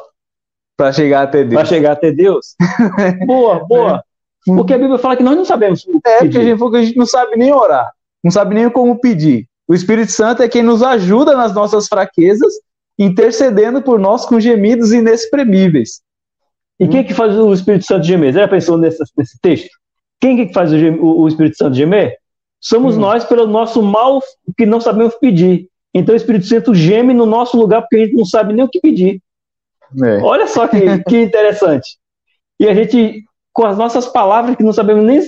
para chegar até Deus. Para chegar até Deus? boa, boa. É. Porque a Bíblia fala que nós não sabemos. É, porque a gente falou que a gente não sabe nem orar, não sabe nem como pedir. O Espírito Santo é quem nos ajuda nas nossas fraquezas, intercedendo por nós com gemidos inexprimíveis. E quem é que faz o Espírito Santo gemer? Você já pensou nesse, nesse texto? Quem é que faz o, o, o Espírito Santo gemer? Somos hum. nós pelo nosso mal que não sabemos pedir. Então o Espírito Santo geme no nosso lugar porque a gente não sabe nem o que pedir. É. Olha só que, que interessante. E a gente, com as nossas palavras que não sabemos nem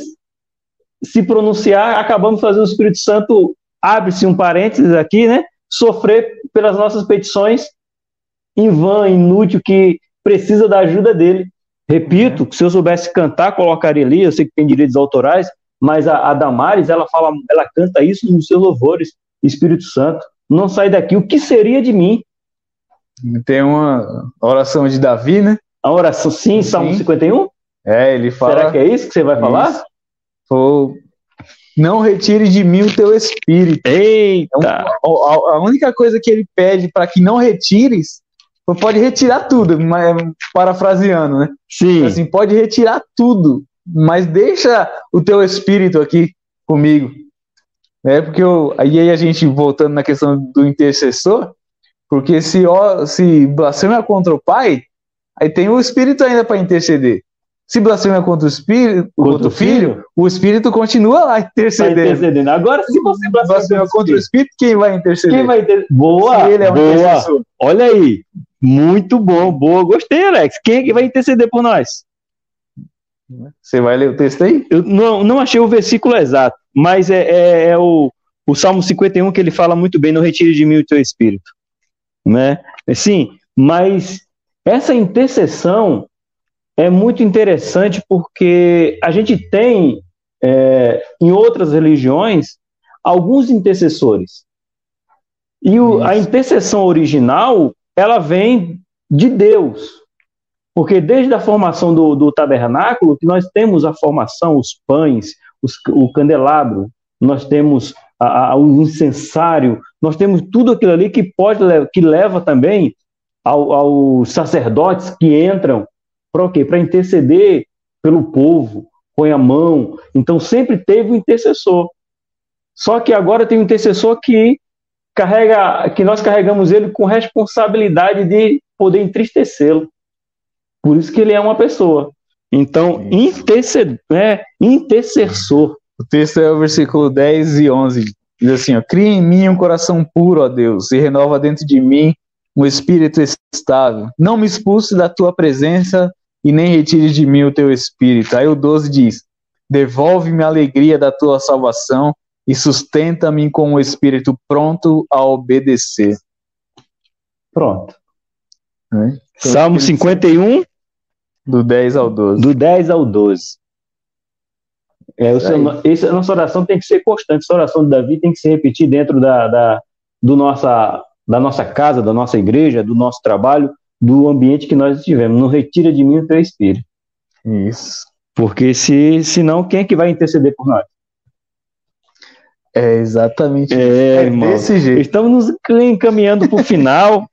se pronunciar, acabamos fazendo o Espírito Santo, abre-se um parênteses aqui, né? Sofrer pelas nossas petições em vão, inútil, que precisa da ajuda dele. Repito, se eu soubesse cantar, colocaria ali, eu sei que tem direitos autorais, mas a, a Damares, ela fala, ela canta isso nos seus louvores, Espírito Santo, não sai daqui, o que seria de mim? Tem uma oração de Davi, né? A oração, sim, sim. Salmo 51? É, ele fala. Será que é isso que você vai falar? Isso. Não retire de mim o teu espírito. Eita! Então, a, a, única coisa que ele pede para que não retires, pode retirar tudo, mas parafraseando, né? Sim. Assim, pode retirar tudo, mas deixa o teu espírito aqui comigo. É porque eu, aí a gente voltando na questão do intercessor, porque se ó, se blasfema contra o pai, aí tem o espírito ainda para interceder. Se blasfema contra o espírito, contra o filho, o espírito continua lá intercedendo. Tá intercedendo. Agora, se você blasfema contra o espírito, quem vai interceder? Quem vai interceder? Boa, é boa. Olha aí, muito bom, boa, gostei, Alex. Quem é que vai interceder por nós? Você vai ler o texto aí? Eu não, não achei o versículo exato, mas é, é, é o, o Salmo 51 que ele fala muito bem: no retire de mim o teu espírito. Né? Sim, mas essa intercessão é muito interessante porque a gente tem é, em outras religiões alguns intercessores. E o, a intercessão original, ela vem de Deus. Porque desde a formação do, do tabernáculo, que nós temos a formação, os pães, os, o candelabro, nós temos a, a, o incensário, nós temos tudo aquilo ali que pode que leva também ao, aos sacerdotes que entram para o quê? Para interceder pelo povo, põe a mão. Então sempre teve um intercessor. Só que agora tem um intercessor que carrega, que nós carregamos ele com responsabilidade de poder entristecê-lo. Por isso que ele é uma pessoa. Então, interced, né, intercessor. O texto é o versículo 10 e 11. Diz assim: ó, Cria em mim um coração puro, ó Deus, e renova dentro de mim um espírito estável. Não me expulse da tua presença e nem retire de mim o teu espírito. Aí o 12 diz: Devolve-me a alegria da tua salvação e sustenta-me com o um espírito pronto a obedecer. Pronto. É? Então, Salmo 51, do 10 ao 12. Do 10 ao 12. É, seu, essa nossa oração tem que ser constante. Essa oração de Davi tem que se repetir dentro da, da, do nossa, da nossa casa, da nossa igreja, do nosso trabalho, do ambiente que nós estivemos. Não retira de mim o teu espírito. Isso. Porque se, senão, quem é que vai interceder por nós? É exatamente é, é desse jeito. Estamos nos encaminhando para o final.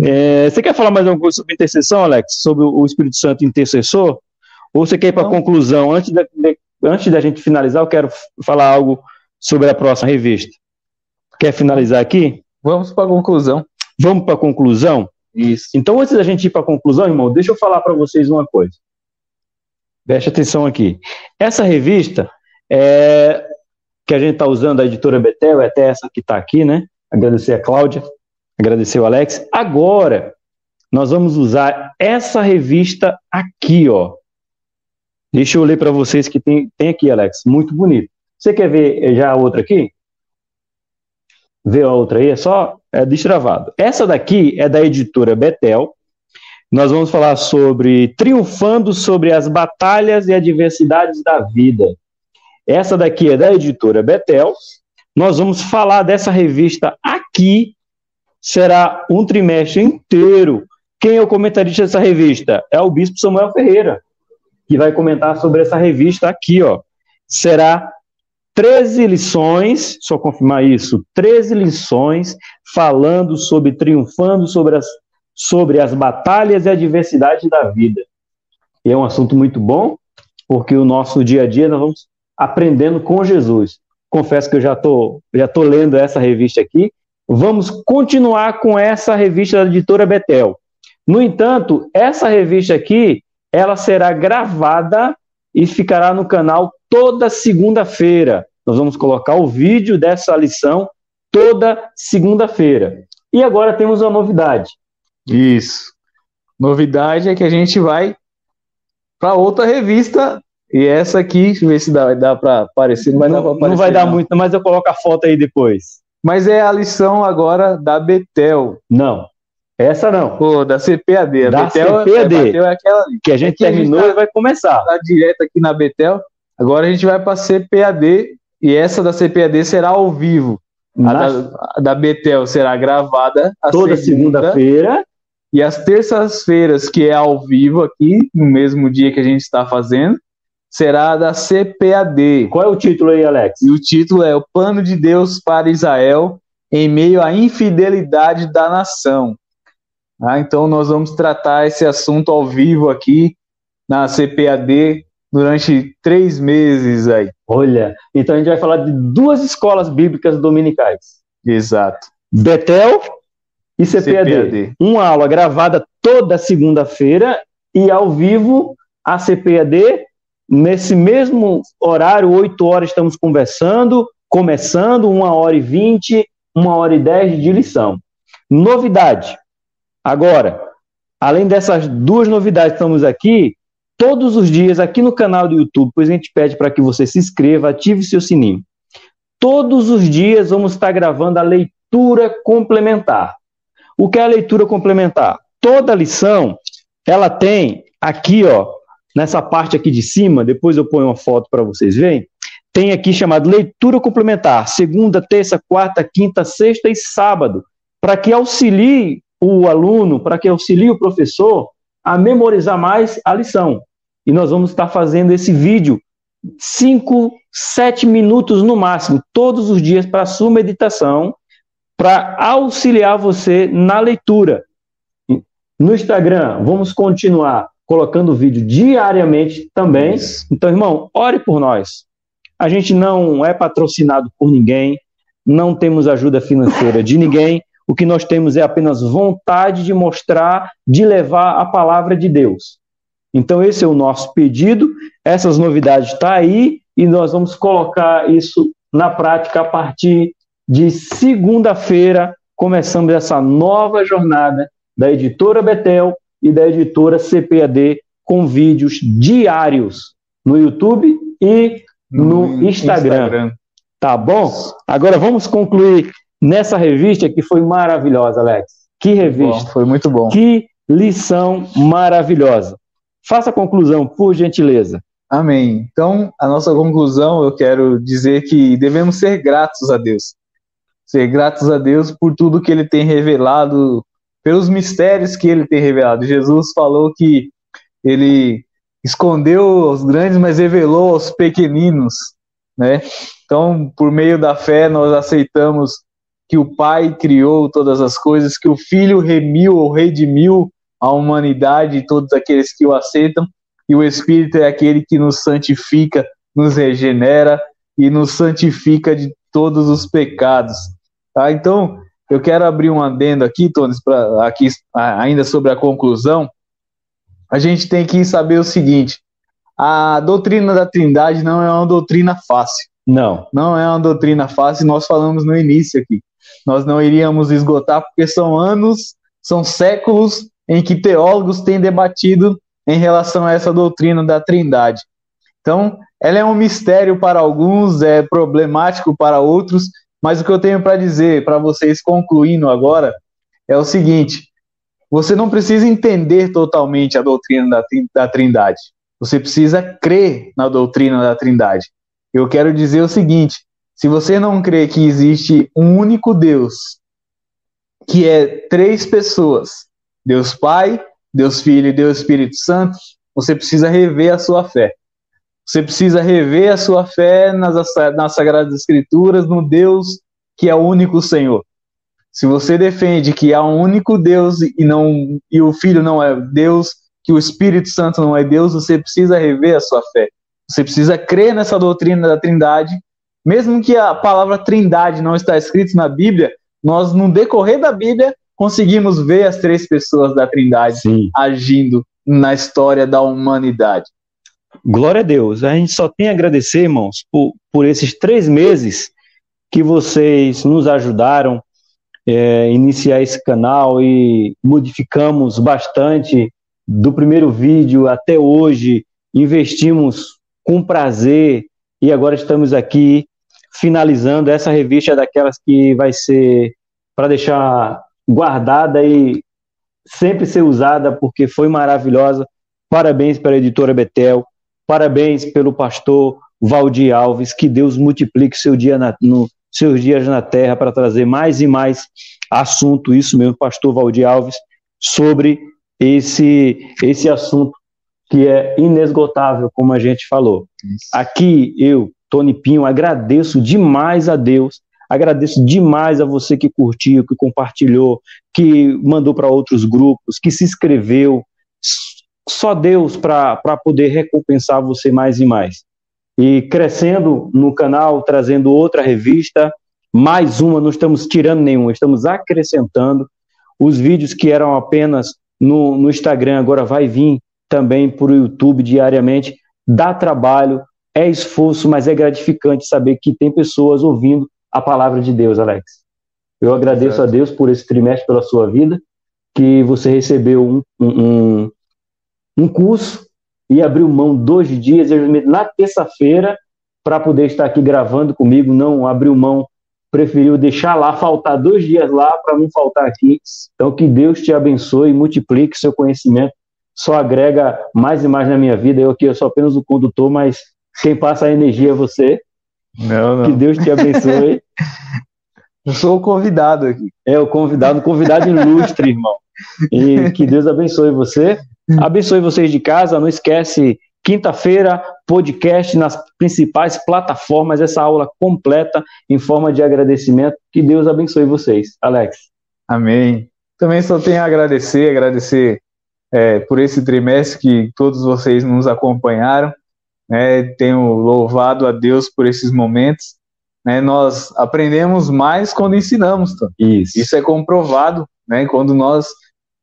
É, você quer falar mais alguma coisa sobre intercessão, Alex? Sobre o Espírito Santo intercessor? Ou você quer ir para a conclusão? Antes da, de, antes da gente finalizar, eu quero falar algo sobre a próxima revista. Quer finalizar aqui? Vamos para a conclusão. Vamos para a conclusão? Isso. Então, antes da gente ir para a conclusão, irmão, deixa eu falar para vocês uma coisa. Preste atenção aqui. Essa revista é, que a gente está usando, a editora Betel, é até essa que está aqui, né? Agradecer a Cláudia Agradeceu, Alex. Agora, nós vamos usar essa revista aqui, ó. Deixa eu ler para vocês que tem, tem aqui, Alex. Muito bonito. Você quer ver já a outra aqui? Ver a outra aí? É só é destravado. Essa daqui é da editora Betel. Nós vamos falar sobre triunfando sobre as batalhas e adversidades da vida. Essa daqui é da editora Betel. Nós vamos falar dessa revista aqui será um trimestre inteiro. Quem é o comentarista dessa revista? É o Bispo Samuel Ferreira, que vai comentar sobre essa revista aqui, ó. Será 13 lições, só confirmar isso, 13 lições falando sobre, triunfando sobre as, sobre as batalhas e adversidades da vida. E é um assunto muito bom, porque o nosso dia a dia nós vamos aprendendo com Jesus. Confesso que eu já estou já tô lendo essa revista aqui vamos continuar com essa revista da editora Betel. No entanto, essa revista aqui, ela será gravada e ficará no canal toda segunda-feira. Nós vamos colocar o vídeo dessa lição toda segunda-feira. E agora temos uma novidade. Isso. Novidade é que a gente vai para outra revista e essa aqui, deixa eu ver se dá, dá para aparecer. Não vai, não, dar, aparecer, não vai dar muito, mas eu coloco a foto aí depois. Mas é a lição agora da Betel. Não, essa não. Pô, da CPAD. A Da Betel, CPAD. É, Betel é aquela ali. Que a gente Aqui a gente terminou tá- e vai começar. Tá direto aqui na Betel. Agora a gente vai para CPAD e essa da CPAD será ao vivo. A da, a da Betel será gravada toda segunda, segunda-feira. e as terças-feiras, que é ao vivo aqui, no mesmo dia que a gente está fazendo, será da CPAD. Qual é o título aí, Alex? E o título é O Plano de Deus para Israel em meio à infidelidade da nação. Ah, então nós vamos tratar esse assunto ao vivo aqui na CPAD durante três meses aí. Olha, então a gente vai falar de duas escolas bíblicas dominicais: Exato. Betel e CPAD. CPAD. Uma aula gravada toda segunda-feira e ao vivo a CPAD. Nesse mesmo horário, 8 horas, estamos conversando, começando, uma hora e 20, uma hora e 10 de lição. Novidade. Agora, além dessas duas novidades, estamos aqui todos os dias aqui no canal do YouTube, pois a gente pede para que você se inscreva, ative seu sininho. Todos os dias vamos estar gravando a leitura complementar. O que é a leitura complementar? Toda lição, ela tem aqui, ó, nessa parte aqui de cima, depois eu ponho uma foto para vocês verem, tem aqui chamado leitura complementar, segunda, terça, quarta, quinta, sexta e sábado, para que auxilie o aluno, para que auxilie o professor a memorizar mais a lição. E nós vamos estar fazendo esse vídeo 5, 7 minutos no máximo, todos os dias para a sua meditação, para auxiliar você na leitura. No Instagram, vamos continuar colocando vídeo diariamente também. Então, irmão, ore por nós. A gente não é patrocinado por ninguém, não temos ajuda financeira de ninguém. O que nós temos é apenas vontade de mostrar, de levar a palavra de Deus. Então, esse é o nosso pedido. Essas novidades estão aí e nós vamos colocar isso na prática a partir de segunda-feira. Começamos essa nova jornada da editora Betel e da editora CPAD com vídeos diários no YouTube e no, Instagram. Tá bom? Agora vamos concluir nessa revista que foi maravilhosa, Alex. Que revista. Bom, foi muito bom. Que lição maravilhosa. Faça a conclusão, por gentileza. Amém. Então, a nossa conclusão, eu quero dizer que devemos ser gratos a Deus. Ser gratos a Deus por tudo que ele tem revelado, pelos mistérios que ele tem revelado. Jesus falou que ele escondeu os grandes, mas revelou aos pequeninos, né? Então, por meio da fé, nós aceitamos que o Pai criou todas as coisas, que o Filho remiu ou redimiu a humanidade e todos aqueles que o aceitam, e o Espírito é aquele que nos santifica, nos regenera e nos santifica de todos os pecados. Tá? Então, eu quero abrir um adendo aqui, Tones, pra, aqui ainda sobre a conclusão. A gente tem que saber o seguinte: a doutrina da Trindade não é uma doutrina fácil. Não. Não é uma doutrina fácil, nós falamos no início aqui. Nós não iríamos esgotar, porque são anos, são séculos em que teólogos têm debatido em relação a essa doutrina da Trindade. Então, ela é um mistério para alguns, é problemático para outros, mas o que eu tenho para dizer para vocês, concluindo agora, é o seguinte: você não precisa entender totalmente a doutrina da, da Trindade, você precisa crer na doutrina da Trindade. Eu quero dizer o seguinte: se você não crê que existe um único Deus, que é três pessoas, Deus Pai, Deus Filho e Deus Espírito Santo, você precisa rever a sua fé. Você precisa rever a sua fé nas, nas Sagradas Escrituras, no Deus que é o único Senhor. Se você defende que há um único Deus e, não, e o Filho não é Deus, que o Espírito Santo não é Deus, você precisa rever a sua fé. Você precisa crer nessa doutrina da Trindade, mesmo que a palavra Trindade não está escrita na Bíblia, nós no decorrer da Bíblia conseguimos ver as três pessoas da Trindade Sim. agindo na história da humanidade. Glória a Deus. A gente só tem a agradecer, irmãos, por, por esses três meses que vocês nos ajudaram é, iniciar esse canal e modificamos bastante do primeiro vídeo até hoje. Investimos com prazer e agora estamos aqui finalizando, essa revista daquelas que vai ser para deixar guardada e sempre ser usada porque foi maravilhosa. Parabéns para a editora Betel, parabéns pelo pastor Valdir Alves, que Deus multiplique seu dia na, no, seus dias na terra para trazer mais e mais assunto, isso mesmo, pastor Valdir Alves, sobre esse, esse assunto que é inesgotável, como a gente falou. Aqui eu, Tony Pinho, agradeço demais a Deus, agradeço demais a você que curtiu, que compartilhou, que mandou para outros grupos, que se inscreveu. Só Deus para poder recompensar você mais e mais. E crescendo no canal, trazendo outra revista, mais uma, não estamos tirando nenhuma, estamos acrescentando. Os vídeos que eram apenas no, no Instagram agora vai vir também para o YouTube diariamente. Dá trabalho, é esforço, mas é gratificante saber que tem pessoas ouvindo a palavra de Deus, Alex. Eu agradeço a Deus por esse trimestre, pela sua vida, que você recebeu um, um, um curso e abriu mão dois dias, na terça-feira, para poder estar aqui gravando comigo, não abriu mão, preferiu deixar lá, faltar dois dias lá para não faltar aqui. Então, que Deus te abençoe e multiplique seu conhecimento só agrega mais e mais na minha vida. Eu aqui eu sou apenas o condutor, mas quem passa a energia é você. Não, não. Que Deus te abençoe. Eu sou o convidado aqui. É, o convidado, convidado ilustre, irmão. E que Deus abençoe você. Abençoe vocês de casa. Não esquece, quinta-feira, podcast nas principais plataformas. Essa aula completa em forma de agradecimento. Que Deus abençoe vocês. Alex. Amém. Também só tenho a agradecer, agradecer é, por esse trimestre que todos vocês nos acompanharam. Né, tenho louvado a Deus por esses momentos. Né, nós aprendemos mais quando ensinamos. Tá? Isso. Isso é comprovado. Né, quando nós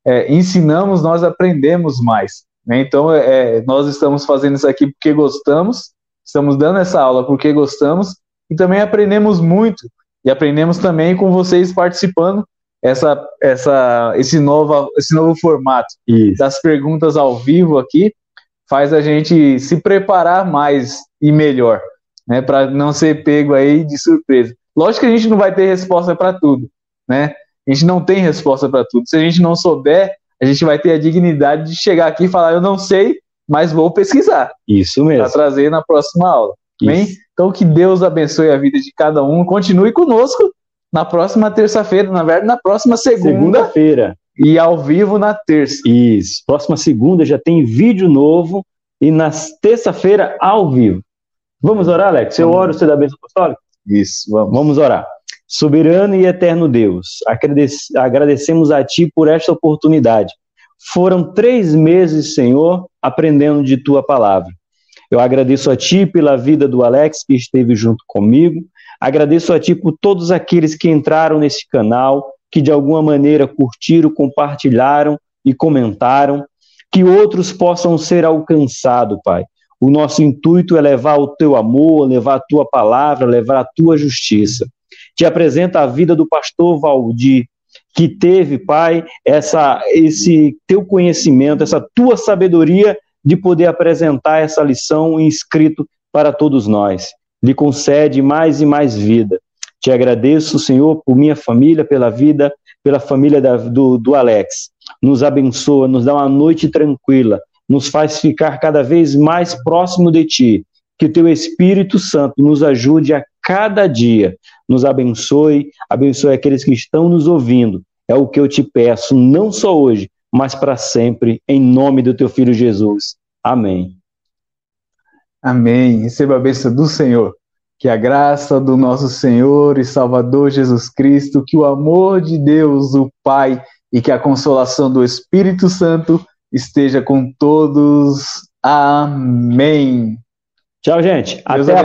é, ensinamos, nós aprendemos mais. Né? Então, é, é, nós estamos fazendo isso aqui porque gostamos, estamos dando essa aula porque gostamos e também aprendemos muito. E aprendemos também com vocês participando essa, essa, esse, novo, esse novo formato Isso. das perguntas ao vivo aqui faz a gente se preparar mais e melhor, né, para não ser pego aí de surpresa. Lógico que a gente não vai ter resposta para tudo, né? A gente não tem resposta para tudo. Se a gente não souber, a gente vai ter a dignidade de chegar aqui e falar: eu não sei, mas vou pesquisar. Isso mesmo. Para trazer na próxima aula. Bem? Então que Deus abençoe a vida de cada um. Continue conosco na próxima terça-feira, na verdade, na próxima segunda. Segunda-feira. E ao vivo na terça. Isso. Próxima segunda já tem vídeo novo e na terça-feira ao vivo. Vamos orar, Alex? Eu oro, você dá bênção apostólica? Isso, vamos. Vamos orar. Soberano e eterno Deus, agradecemos a Ti por esta oportunidade. Foram três meses, Senhor, aprendendo de Tua palavra. Eu agradeço a Ti pela vida do Alex, que esteve junto comigo. Agradeço a Ti por todos aqueles que entraram nesse canal, que de alguma maneira curtiram, compartilharam e comentaram. Que outros possam ser alcançados, Pai. O nosso intuito é levar o Teu amor, levar a Tua palavra, levar a Tua justiça. Te apresenta a vida do pastor Valdir, que teve, Pai, essa, esse teu conhecimento, essa tua sabedoria de poder apresentar essa lição em escrito para todos nós. Lhe concede mais e mais vida. Te agradeço, Senhor, por minha família, pela vida, pela família da, do, do Alex. Nos abençoa, nos dá uma noite tranquila, nos faz ficar cada vez mais próximo de Ti. Que o Teu Espírito Santo nos ajude a cada dia. Nos abençoe, abençoe aqueles que estão nos ouvindo. É o que eu te peço, não só hoje, mas para sempre, em nome do teu filho Jesus. Amém. Amém. Receba a bênção do Senhor. Que a graça do nosso Senhor e Salvador Jesus Cristo, que o amor de Deus, o Pai, e que a consolação do Espírito Santo esteja com todos. Amém. Tchau, gente. Deus Até a